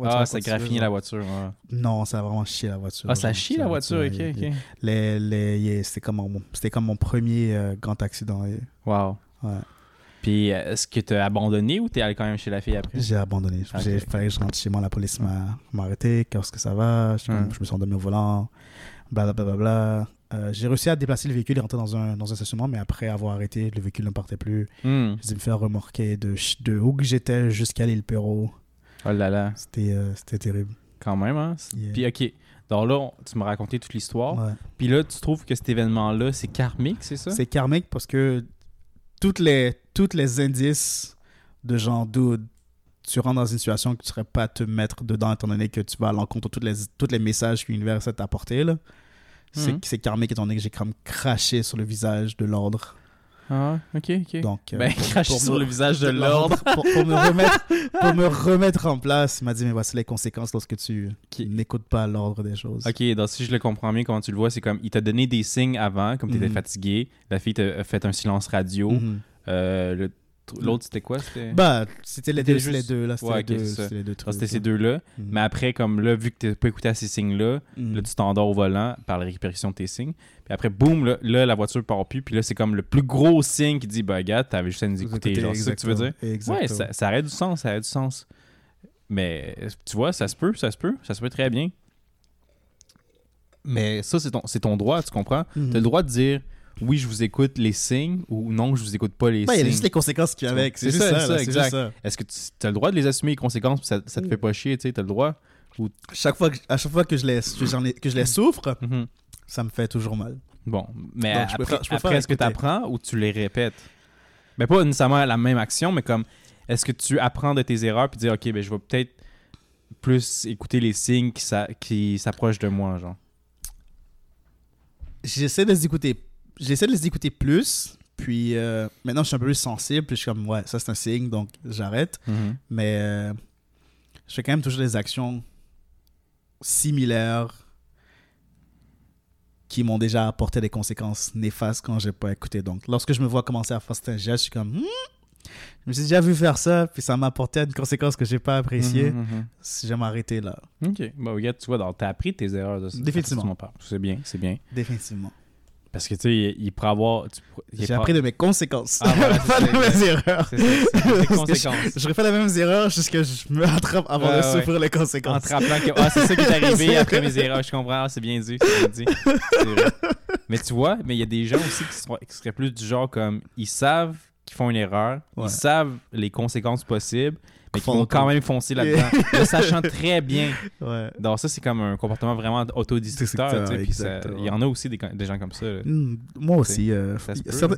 Ah, ça a graffiné la voiture. ouais. Non, ça a vraiment chié la voiture. Ah, ça chie la voiture, ok, ok. Les, les, yeah, c'était comme mon, comme mon premier euh, grand accident. et- Wow. Ouais. Puis euh, est-ce que t'as abandonné ou t'es allé quand même chez la fille après? J'ai abandonné. Ok. J'ai fallait que je rentre chez moi. La police m'a m'a arrêté. Qu'est-ce que ça va? Je, je me suis endormi au volant. Blablabla. Bla, bla, bla. Euh, j'ai réussi à déplacer le véhicule et rentrer dans un, dans un stationnement, mais après avoir arrêté, le véhicule ne partait plus. J'ai dû me faire remorquer de, de où que j'étais jusqu'à l'île Perrault. Oh là là. C'était euh, c'était terrible. Quand même, hein? Yeah. Puis ok. Donc là, tu m'as raconté toute l'histoire. Ouais. Puis là, tu trouves que cet événement-là, c'est karmique, c'est ça? C'est karmique parce que toutes les, toutes les indices de genre, dude, tu rentres dans une situation que tu ne serais pas à te mettre dedans étant donné que tu vas à l'encontre de tous les, tous les messages que l'univers essaie de t'apporter. là. C'est Mhm. c'est karmique étant donné que j'ai comme craché sur le visage de l'ordre. Ah, ok, ok. Donc, euh, ben, pour- sur me- le visage de l'ordre. Pour, pour me remettre, pour me remettre en place, il m'a dit, mais voici les conséquences lorsque tu n'écoutes pas l'ordre des choses. Ok, donc si je le comprends bien, comment tu le vois, c'est comme il t'a donné des signes avant, comme tu étais Mhm. fatigué. La fille t'a fait un silence radio. Mhm. Euh, le- L'autre, c'était quoi? C'était Bah, c'était les, deux- juste- les deux, là. C'était Ouais, les, deux- les Ah, trucs. C'était ces deux-là. Mhm. Mais après, comme là, vu que tu pas écouté à ces signes-là, Mhm. là, tu t'endors au volant par la récupération de tes signes. Puis après, boum, là, là, la voiture part plus. Puis là, c'est comme le plus gros signe qui dit Bah, gars, t'avais juste à nous écouter. C'est ça que tu veux dire? Ouais, ça, ça aurait du sens, ça aurait du sens. Mais tu vois, ça se peut, ça se peut, ça se peut très bien. Mais ça, c'est ton, ton droit, tu comprends? Mhm. T'as le droit de dire oui, je vous écoute les signes ou non, je vous écoute pas les Ouais, il y a signes. juste les conséquences qui avec. C'est C'est juste ça, ça, ça, c'est exact. Est-ce que tu as le droit de les assumer les conséquences ça, ça te fait pas chier, tu sais, t'as le droit? Chaque fois que, à chaque fois que je les, que je les souffre, Mhm. ça me fait toujours mal. Bon, mais Donc, je après, est-ce que tu apprends ou tu les répètes? Mais pas nécessairement la même action, mais comme est-ce que tu apprends de tes erreurs puis dire OK, ben je vais peut-être plus écouter les signes qui s'approchent de moi, genre? J'essaie de les écouter. J'essaie de les écouter plus. Puis euh, maintenant, je suis un peu plus sensible. Puis je suis comme, ouais, ça c'est un signe, donc j'arrête. Mais euh, je fais quand même toujours des actions similaires qui m'ont déjà apporté des conséquences néfastes quand j'ai pas écouté. Donc, lorsque je me vois commencer à faire certains gestes, je suis comme, Hmm, je me suis déjà vu faire ça, puis ça m'a apporté une conséquence que j'ai pas appréciée. Mhm, mhm. Si je vais m'arrêter là, OK. Bon, regarde, tu vois, donc, t'as appris tes erreurs de ça. Définitivement. Tu. C'est bien, c'est bien. définitivement. Parce que, tu sais, il, il pourrait avoir... J'ai appris de mes conséquences, Ah, voilà, pas de mes erreurs. C'est ça, je refais la même erreur jusqu'à ce que je me rattrape avant de ouais. souffrir les En conséquences. te rappelant que ah, c'est ça qui est arrivé après mes erreurs. Je comprends, ah, c'est bien dit, c'est bien dit. Vrai. Mais tu vois, mais il y a des gens aussi qui, seraient plus du genre comme ils savent qu'ils font une erreur, Ouais. ils savent les conséquences possibles, mais qui vont quand même foncer là-dedans, le sachant très bien. Ouais. Donc ça, c'est comme un comportement vraiment autodestructeur. Il y en a aussi des, des gens comme ça. là. Hmm, moi aussi. euh,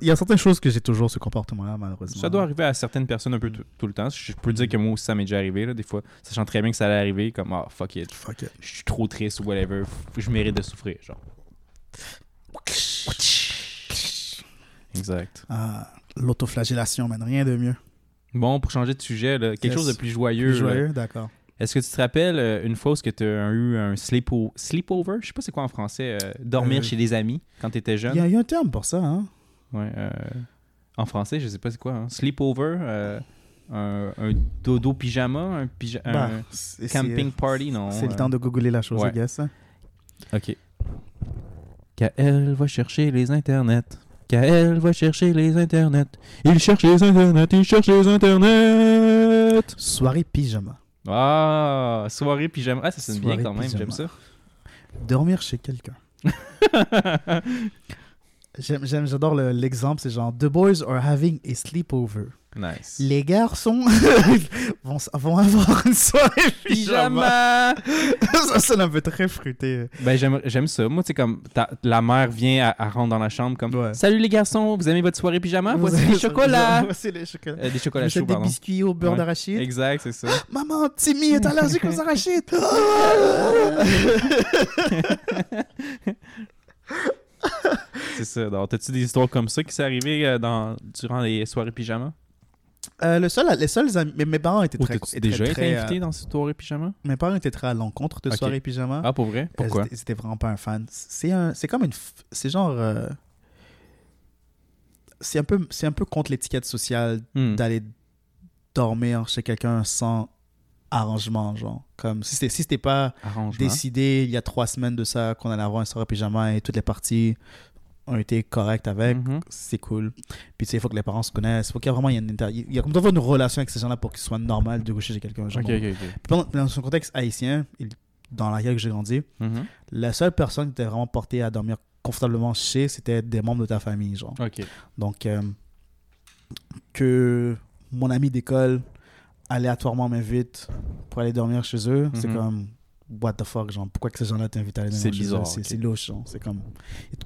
il y a certaines- choses que j'ai toujours ce comportement-là, malheureusement. Ça doit arriver à certaines personnes un peu tout, le temps. Je peux dire que moi aussi, ça m'est déjà arrivé. Là, des fois, sachant très bien que ça allait arriver, comme « Ah, fuck it, Fuck it. je suis trop triste ou whatever, je mérite de souffrir. » genre. Exact. Ah, L'autoflagellation, man, rien de mieux. Bon, pour changer de sujet, là, quelque Yes. chose de plus joyeux. Plus joyeux, d'accord. Est-ce que tu te rappelles euh, une fois où tu as eu un sleepo- sleepover? Je sais pas c'est quoi en français. euh, dormir Euh, chez des amis quand tu étais jeune? Il y, a- il y a un terme pour ça, hein? Ouais, en français, je sais pas c'est quoi. hein. Sleepover? un, un dodo pyjama, un, pyja- Bah, camping party, non. C'est le temps de googler la chose, ouais. I guess. Ok. Kael va chercher les internets. Kael va chercher les internets. Il cherche les internets, il cherche les internets. Soirée pyjama. Ah, soirée pyjama. Ah, ça sonne bien Soirée quand même, pyjama. j'aime ça. Dormir chez quelqu'un. J'aime, j'aime- j'adore le- l'exemple, c'est genre The boys are having a sleepover. Nice. Les garçons vont, avoir une soirée pyjama. Pyjama! Ça sonne un peu très fruité. ben, j'aime, ça. Moi, tu sais, comme ta- la mère vient, elle, elle rentre dans la chambre comme Ouais. Salut les garçons, vous aimez votre soirée pyjama? Voici des chocolats! Voici les chocolats. Euh, des chocolats Vous des pardon. biscuits au beurre Ouais. d'arachide? Exact, c'est ça. Maman, Timmy est allergique aux arachides. c'est ça. Donc, t'as-tu des histoires comme ça qui s'est arrivé euh, dans, durant les soirées pyjama? Euh, le seul, les seuls amis, mes, mes parents étaient Ou très, étaient déjà très, été euh, dans ces soirées pyjama? mes parents étaient très à l'encontre de Ok. soirée pyjama. Ah, pour vrai? Pourquoi? Ils étaient- vraiment pas un fan. C'est un, c'est comme une, f- c'est genre, euh, c'est un peu, c'est un peu contre l'étiquette sociale Hmm. d'aller dormir chez quelqu'un sans arrangement, genre. Comme si c'était, si pas Arrangement. décidé il y a trois semaines de ça qu'on allait avoir un soirée pyjama et toutes les parties ont été correctes avec. Mhm. C'est cool. Puis tu sais, il faut que les parents se connaissent. Il faut qu'il y ait vraiment y a une, inter- il y a comme d'avoir une relation avec ces gens-là pour qu'il soit normal de coucher chez quelqu'un. Dans, dans son contexte haïtien, il- dans laquelle j'ai grandi, Mhm. la seule personne qui était vraiment portée à dormir confortablement chez, c'était des membres de ta famille, genre. Donc, euh, que mon ami d'école aléatoirement m'invite pour aller dormir chez eux, c'est Mhm. comme, what the fuck, genre, pourquoi que ces gens-là t'invitent à aller dormir C'est bizarre? C'est ok. c'est louche, genre. C'est comme,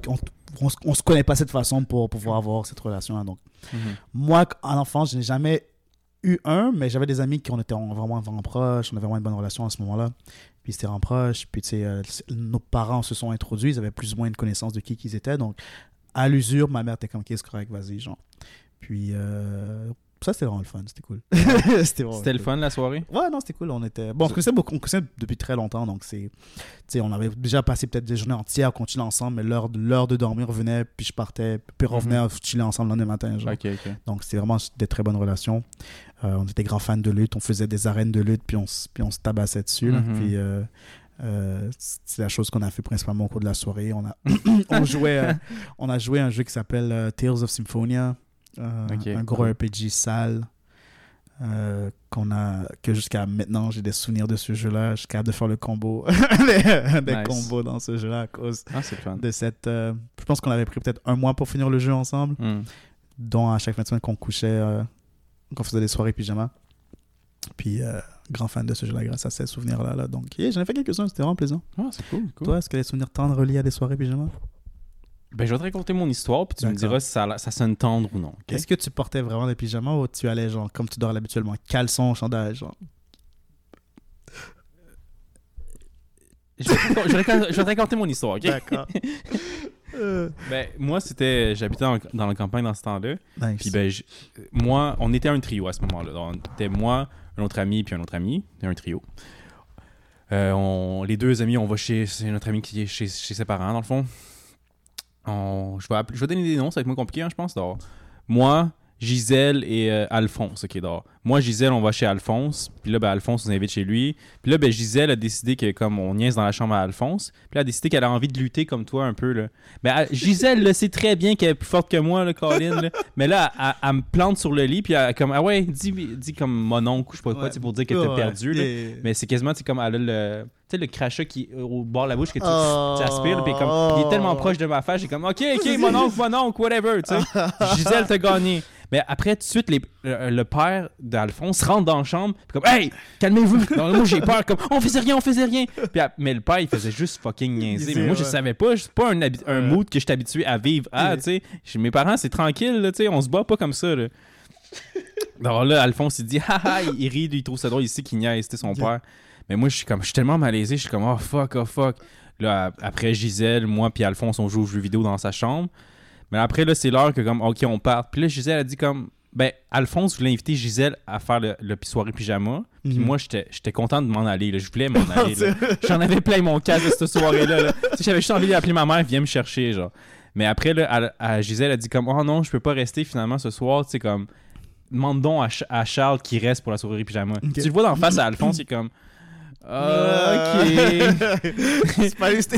on, on, se- on se connaît pas cette façon pour pouvoir avoir cette relation-là. Donc, Mhm. moi, en enfance, je n'ai jamais eu un, mais j'avais des amis qui on était en- vraiment, vraiment proches. On avait vraiment une bonne relation à ce moment-là. Puis c'était vraiment proche. Puis, tu sais, euh, nos parents se sont introduits. Ils avaient plus ou moins une connaissance de qui qu'ils étaient. Donc, à l'usure, ma mère était comme, ok, c'est correct, vas-y, genre. Puis, euh, ça, c'était vraiment le fun. C'était cool. c'était le fun la soirée? Ouais, non, c'était cool. On était. Bon, on connaissait, beaucoup, on connaissait depuis très longtemps, donc c'est. Tu sais, on avait déjà passé peut-être des journées entières à continuer ensemble, mais l'heure de, l'heure de dormir venait, puis je partais, puis revenais à chiller ensemble le lendemain matin. Genre. Donc, c'était vraiment des très bonnes relations. Euh, on était grands fans de lutte, on faisait des arènes de lutte, puis on, puis on se tabassait dessus. Mhm. Puis, euh, euh, c'est la chose qu'on a fait principalement au cours de la soirée. On a, on jouait, euh, on a joué un jeu qui s'appelle euh, Tales of Symphonia, euh, un gros cool. RPG sale. euh, qu'on a que jusqu'à maintenant j'ai des souvenirs de ce jeu-là je suis capable de faire le combo des, des Nice. combos dans ce jeu-là à cause Ah, fun. de cette euh, je pense qu'on avait pris peut-être un mois pour finir le jeu ensemble Hmm. dont à chaque fin de semaine qu'on couchait, euh, qu'on faisait des soirées pyjama. Puis, grand fan de ce jeu-là grâce à ces souvenirs-là. Là. Donc, yeah, j'en ai fait quelques-uns, c'était vraiment plaisant. Ah, c'est cool, cool. Toi, est-ce que les souvenirs tendres reliés à des soirées pyjama? Ben, je vais te raconter mon histoire, puis tu me diras si ça, ça sonne tendre ou non. Est-ce que tu portais vraiment des pyjamas ou tu allais, genre, comme tu dors habituellement, caleçon, chandail, genre? Je vais, te, raconter mon histoire, ok? D'accord. Euh, Ben, moi, c'était. J'habitais dans, la campagne dans ce temps-là. nice. Puis, ben, je- moi, on était un trio à ce moment-là. Donc, C'était moi, un autre ami, puis un autre ami. C'était un trio. Euh, on- les deux amis, on va chez. C'est notre ami qui est chez, chez ses parents, dans le fond. On- je, vais appeler- je vais donner des noms, ça va être moins compliqué, hein, je pense. Donc, moi, Gisèle et euh, Alphonse, ok. Moi, Gisèle, on va chez Alphonse. Puis là, ben, Alphonse nous invite chez lui. Puis là, ben, Gisèle a décidé que, comme on niaise dans la chambre à Alphonse, puis elle a décidé qu'elle a envie de lutter comme toi un peu, là. Mais elle- Gisèle, là, sait très bien qu'elle est plus forte que moi, là, Colin, là. Mais là, elle, elle me plante sur le lit, puis elle, comme, ah ouais, dis, dis comme mon oncle, je sais pas quoi, Ouais. tu sais, pour dire que t'as Ouais, perdu, là. yeah. Mais c'est quasiment, tu sais, comme elle a le. Sais, le crachat qui est au bord de la bouche que tu, Oh. tu aspires, puis comme, il est tellement proche de ma face, j'ai comme, ok, ok, mon oncle, mon oncle, whatever, tu sais. Gisèle t'a gagné. Mais après, tout de suite, les- le, le père d'Alphonse rentre dans la chambre, puis comme, hey, calmez-vous. Moi, j'ai peur, comme, on faisait rien, on faisait rien. Puis, à- mais le père, il faisait juste fucking niaiser. Mais moi, je savais pas, c'est pas un, un mood que je suis habitué à vivre. Ah, tu sais, chez mes parents, c'est tranquille, tu sais, on se bat pas comme ça, là. Alors là, Alphonse, il dit, haha, il, rit, lui, il trouve ça drôle, il sait qu'il niaise, sais, son Yeah. père. Mais moi, je suis comme, je suis tellement malaisé, je suis comme, oh fuck, oh fuck. Là, ap- après Gisèle, moi, puis Alphonse, on joue aux jeux vidéo dans sa chambre. Mais après, là, c'est l'heure que, comme, ok, on part. Puis là, Gisèle a dit, comme, ben, Alphonse voulait inviter Gisèle à faire le, le soirée pyjama. Puis Mhm. moi, j'étais content de m'en aller, là. Je voulais m'en aller. J'en avais plein mon casque cette soirée-là. là. J'avais juste envie d'appeler ma mère, viens me chercher, genre. Mais après, là, à, à Gisèle a dit comme, oh non, je peux pas rester finalement ce soir, tu sais, comme. demande donc à, Ch- à Charles qui reste pour la soirée pyjama. Ok. Tu le vois d'en face à Alphonse, il est comme. Ah, ok. c'est pas juste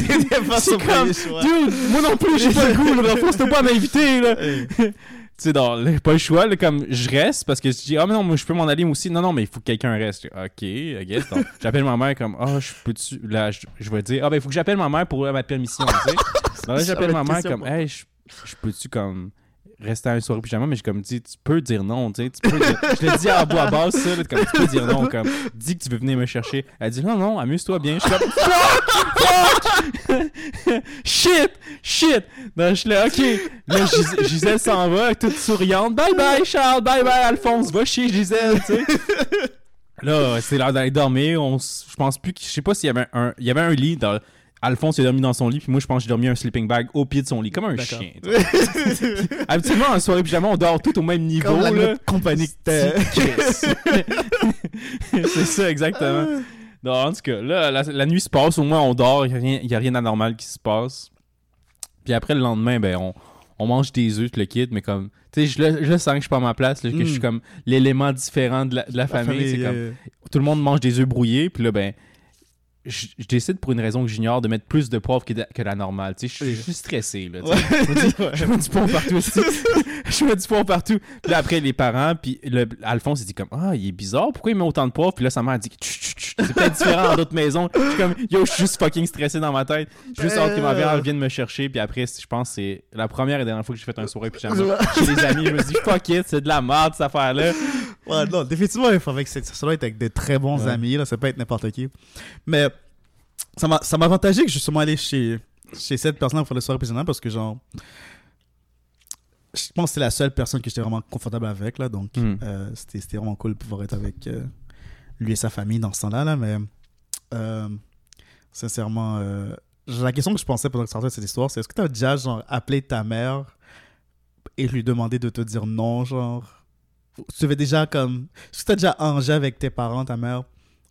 pas C'est son comme. Dude, moi non plus, j'ai pas le goût, là. T'as pas à m'inviter, là. Tu sais, le- pas le choix, là, comme je reste parce que je dis, ah, mais non, moi, je peux m'en aller moi aussi. Non, non, mais il faut que quelqu'un reste. Ok. Donc, j'appelle ma mère comme, ah, je peux-tu. Là, je, je vais dire, ah, ben, il faut que j'appelle ma mère pour euh, ma permission, tu sais. J'appelle ma mère comme, hey, je, je peux-tu, comme, rester à une soirée pyjama, mais j'ai comme dit, tu peux dire non, tu sais. peux Je l'ai dit à bout à base, ça, là, comme, tu peux dire non, comme, dis que tu veux venir me chercher. Elle dit, non, non, amuse-toi bien. Je suis comme, fuck, fuck, shit, shit. Donc, je suis là, ok. Là, Gis- Gisèle s'en va, toute souriante. Bye bye, Charles, bye bye, Alphonse, va chez Gisèle, tu sais. Là, c'est l'heure d'aller dormir. On, je pense plus. Je sais pas s'il y avait un. Il y avait un lit. Dans, Alphonse il a dormi dans son lit, puis moi je pense que j'ai dormi un sleeping bag au pied de son lit, comme un chien. Habituellement, en soirée pyjama, on dort tout au même niveau. Comme la là. compagnie que t'es. c'est ça, exactement. Non, en tout cas, là, la, la nuit se passe, au moins on dort, il n'y a, rien- y a rien d'anormal qui se passe. Puis après, le lendemain, ben, on, on mange des œufs, le kit, mais comme, tu sais, je, le- je le sens que je suis pas à ma place, là, que je suis Mm. comme l'élément différent de la, de la famille. c'est comme, euh, tout le monde mange des œufs brouillés, puis là, ben, je, je décide pour une raison que j'ignore de mettre plus de poivre que, de- que la normale. Tu sais, je, je suis stressé, là. Ouais. Je me dis, je mets du poivre partout aussi. je mets du poivre partout. Puis là, après, les parents, puis le, Alphonse, il dit comme, ah, il est bizarre, pourquoi il met autant de poivre? Puis là, sa mère dit, chut, chut, c'est peut-être différent dans d'autres maisons. Je suis comme, yo, je suis juste fucking stressé dans ma tête. Juste hâte que ma mère vienne me chercher. Puis après, je pense que c'est la première et dernière fois que j'ai fait un soirée pyjama chez les amis. Je me dit, fuck it, c'est de la merde, cette affaire-là. Ouais, non, définitivement, il faut avec, ça doit être avec des très bons Ouais. amis, là, ça peut être n'importe qui. Mais ça m'a avantagé que je suis justement allé chez, chez cette personne pour le soir pyjama parce que, genre, je pense que c'est la seule personne que j'étais vraiment confortable avec, là, donc euh, c'était vraiment cool de pouvoir être avec euh, lui et sa famille dans ce temps-là, là, mais euh, sincèrement, la question que je pensais pendant que de cette histoire, c'est est-ce que tu as déjà, genre, appelé ta mère et lui demander de te dire non, genre? Tu avais déjà comme. Que tu as déjà arrangé avec tes parents, ta mère,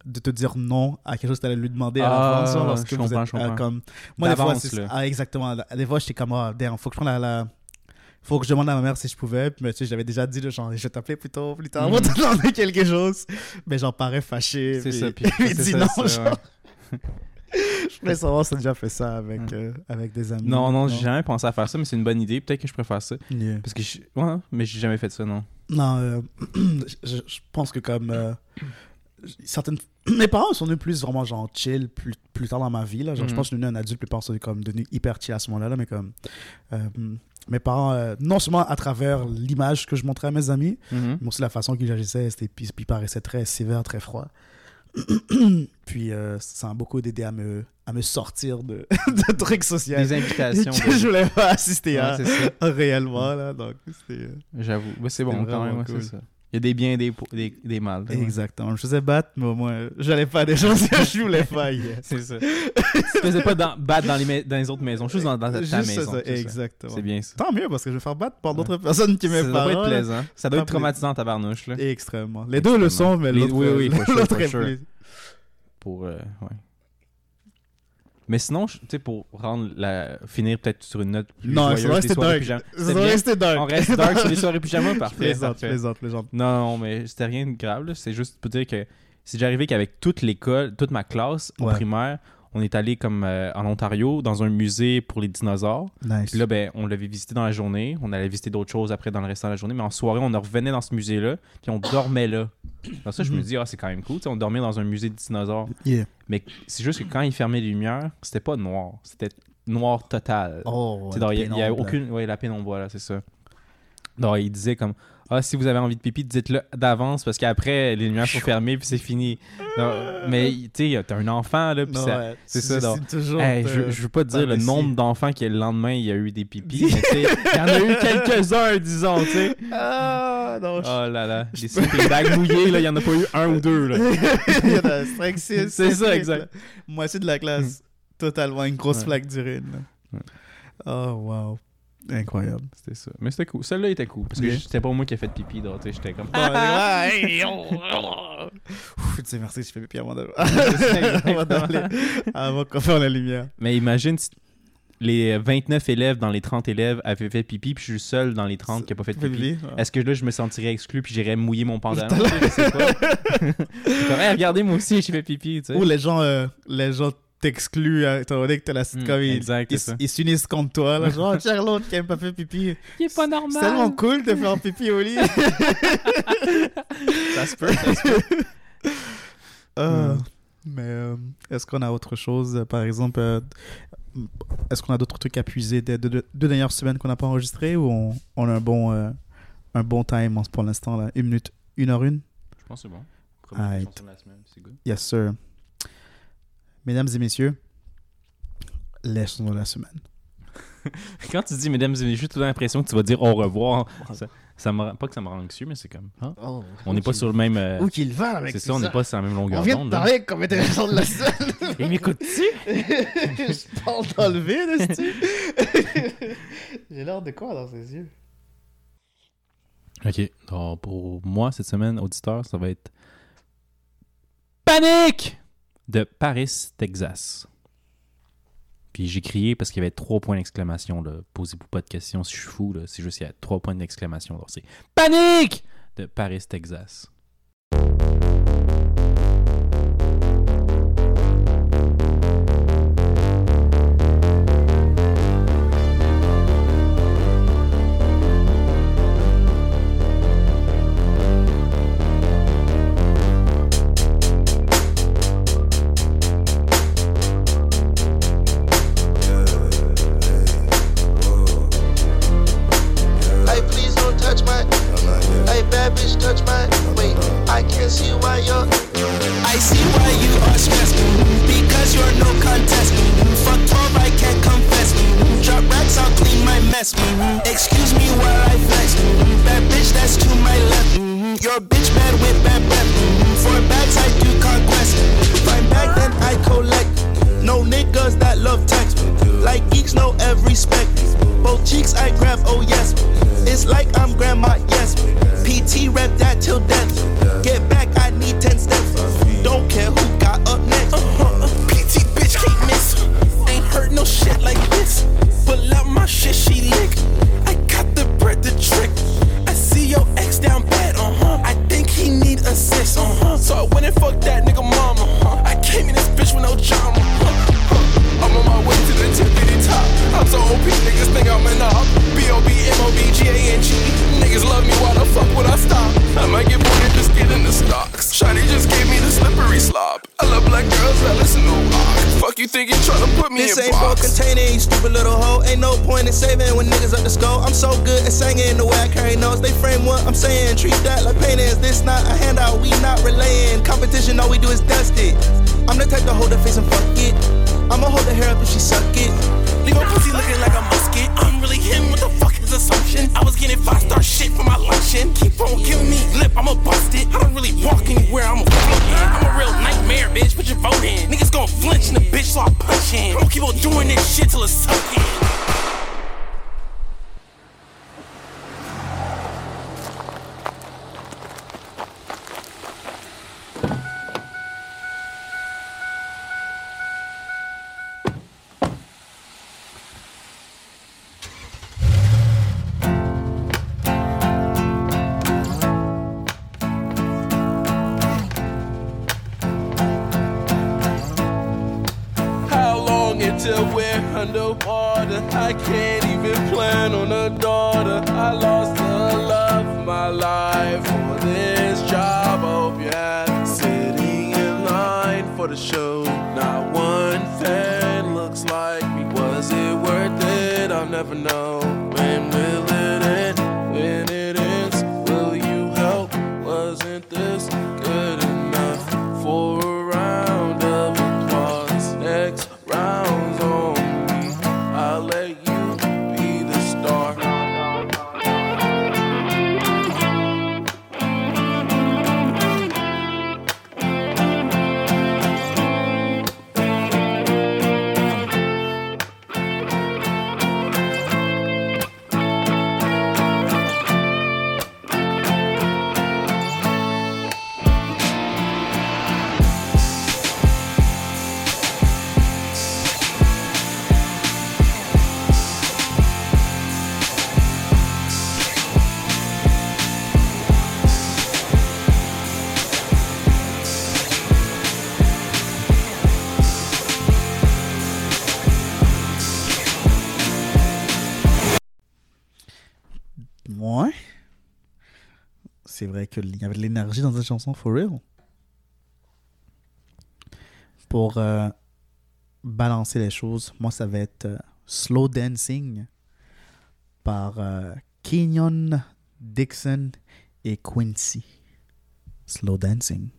de te dire non à quelque chose que tu allais lui demander à Ah, l'avance, lorsque vous êtes, euh, comme. Moi, des fois, c'est. Ah, exactement. Des fois, j'étais comme, ah, damn, faut que je prenne la. la- Faut que je demande à ma mère si je pouvais. Puis, mais tu sais, j'avais déjà dit, là, genre, je vais t'appeler plus tôt, plus tard, on va te demander quelque chose. Mais j'en parais fâché. C'est puis- ça. Puis, il c'est dit ça, non, ça, genre. ouais. Je voulais savoir si t'as déjà fait ça avec, euh, avec des amis. Non, non, j'ai jamais pensé à faire ça, mais c'est une bonne idée. Peut-être que je préfère ça. Yeah. Parce que je... Ouais, mais j'ai jamais fait ça, non. Non, euh, je, je pense que comme euh, certaines mes parents sont devenus plus vraiment genre chill plus, plus tard dans ma vie là. Genre, je Mhm. pense que je suis devenu un adulte, mes parents sont comme devenus hyper chill à ce moment-là, là, mais comme mes parents, euh, non seulement à travers l'image que je montrais à mes amis, Mhm. mais aussi la façon qu'ils agissaient, c'était puis, puis ils paraissaient très sévères, très froids. puis euh, ça m'a beaucoup aidé à me, à me sortir de, de trucs sociaux Des invitations. que je voulais pas assister Ouais, à réellement là. Donc c'était euh, J'avoue. Ouais, c'est bon, quand même, cool. c'est ça. Il y a des biens et des, des, des mal. ouais. Exactement. Je faisais battre, mais au moins, j'allais pas à des choses que je voulais yeah. C'est ça. tu faisais pas dans- battre dans les, dans les autres maisons, juste dans, dans ta, ta Juste maison. ça, c'est ça. exactement. C'est bien ça. Tant mieux, parce que je vais faire battre par d'autres personnes qui Ça m'aiment doit pas. pas être plaisant. Ça doit être traumatisant ta barnouche, là. Extrêmement. Les deux le sont, mais l'autre oui, oui, sure, for est sure. plus. Pour, euh, ouais. Mais sinon, tu sais, pour rendre la... finir peut-être sur une note plus Non, ça joyeuse des rester soirées dark. pyjama. Rester dark. On reste dark sur les soirées pyjama, parfait. plaisante, plaisante, plaisante. Non, non, mais c'était rien de grave. là. C'est juste pour dire que c'est déjà arrivé qu'avec toute l'école, toute ma classe au Ouais. primaire, on est allé comme euh, en Ontario dans un musée pour les dinosaures. Nice. Puis là, ben, on l'avait visité dans la journée. On allait visiter d'autres choses après dans le restant de la journée. Mais en soirée, on revenait dans ce musée-là. Puis on dormait là. Dans ça, je me Mhm. dis, ah, c'est quand même cool. on dormait dans un musée de dinosaures. Yeah. Mais c'est juste que quand il fermait les lumières, c'était pas noir. C'était noir total. Oh, il y a- aucune. Ouais, la pénombre, voilà, c'est ça. Donc, il disait comme Ah, si vous avez envie de pipi, dites-le d'avance parce qu'après, les lumières sont fermées puis c'est fini. Mais, tu sais, t'as un enfant, là, puis ouais, c'est ça, donc, toujours. Hey, je, je veux pas te dire le nombre d'enfants qui, le lendemain, il y a eu des pipis, mais tu sais, il y en a eu quelques-uns, disons, tu sais. Ah, non, je- Oh là là, des bags mouillés, là, il y en a pas eu un ou deux, là. Il y en a 5, 6. C'est ça, exact. Moitié de la classe, totalement une grosse Ouais. flaque d'urine. Ouais. Oh, wow. Incroyable. C'était ça. Mais c'était cool. Celle-là était cool. Parce que yeah. c'était pas moi qui ai fait pipi, donc j'étais comme. Ah, ah, oh, oh. Ouf, tu sais, merci, je fais pipi avant d'aller. avant qu'on fasse la lumière. Mais imagine si les 29 élèves dans les 30 élèves avaient fait pipi, puis je suis le seul dans les 30 qui n'a pas fait pipi. Est-ce que là, je me sentirais exclu, puis j'irais mouiller mon pantalon Je sais pas. regardez, moi aussi, j'ai fait pipi. Ou les gens, euh, les gens t'exclus hein, étant donné que t'as la hmm, sitcom. Ils, ils s'unissent contre toi. Là, genre, Charlotte qui aime pas faire pipi. Qui est pas normal. C'est tellement cool de faire pipi au lit. ça se peut, ah, hmm. Mais euh, est-ce qu'on a autre chose Par exemple, euh, est-ce qu'on a d'autres trucs à puiser des deux, dernières semaines qu'on n'a pas enregistrées ou on, a un bon, euh, un bon time hein, pour l'instant Une minute, une heure, une? Je pense que c'est bon. Première right. good. Yes, sir. Mesdames et messieurs, laissons-nous la semaine. Quand tu dis mesdames et messieurs, j'ai tout l'impression que tu vas dire au revoir. Ça, ça me rend- pas que ça me rend anxieux, mais c'est comme. hein? Oh, on n'est pas sur le même. euh, Où qu'il va avec c'est ça, on n'est pas sur la même longueur vient de parler comme intéressant de la scène. Il m'écoute-tu je parle dans le vide, est-ce J'ai l'air de quoi dans ses yeux? Ok. Alors, pour moi, cette semaine, auditeur, ça va être. Panique de Paris, Texas. Puis j'ai crié parce qu'il y avait trois points d'exclamation. Posez-vous pas de questions si je suis fou. C'est juste qu'il y a trois points d'exclamation. C'est Panique de Paris, Texas. L'énergie dans cette chanson, for real? Pour euh, balancer les choses, moi, ça va être euh, Slow Dancing par euh, Kenyon Dixon et Quincy. Slow Dancing.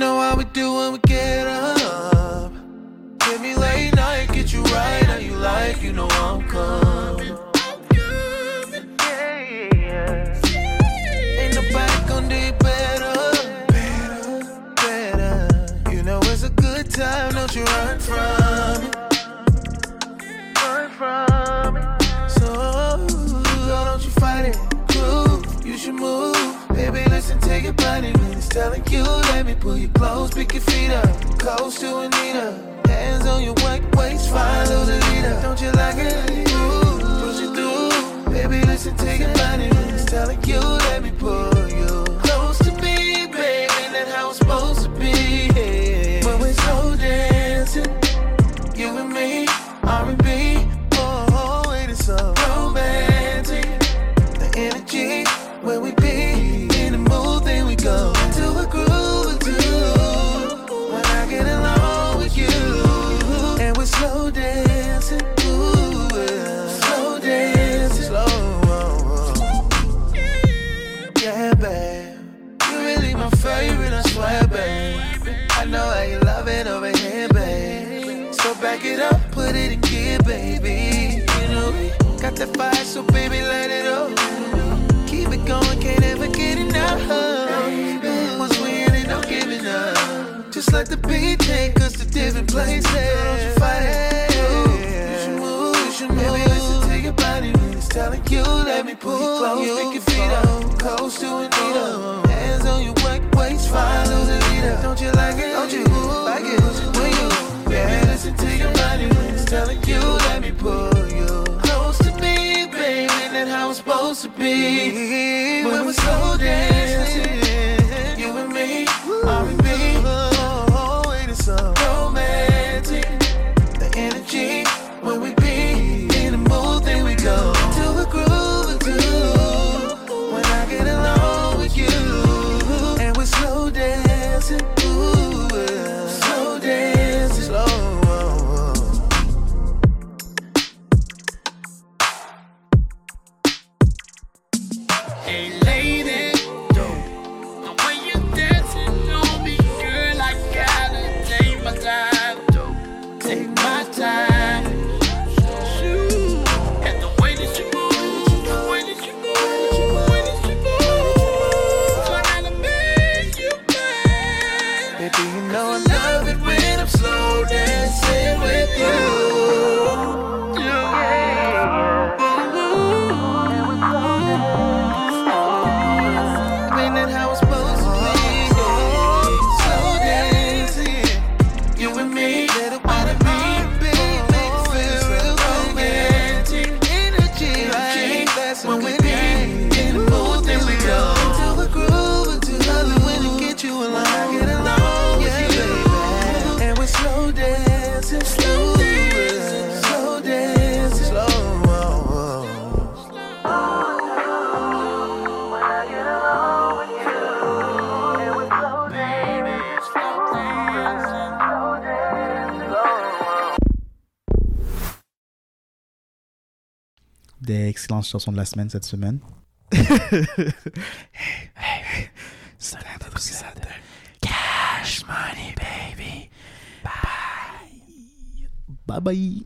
Know how we do when we get up. Give me late night, get you right how you like. You know I'm coming. Ain't nobody gonna do better. Better, better. You know it's a good time, don't you run from it. Run from it. So don't you fight it. Groove, you should move. Baby, listen, take your body telling you. Let me pull you close, pick your feet up. Close to Anita. Hands on your white waist, follow the leader. Don't you like it? Ooh, push it through. Baby, listen, take your body telling you. Let me pull you that fire, so baby, let it up. Keep it going, can't ever get enough. Once we in it, no giving up. Just let the beat take us to different places. Excellentes chansons de la semaine cette semaine. Épisode de Cash Money Baby. Bye bye.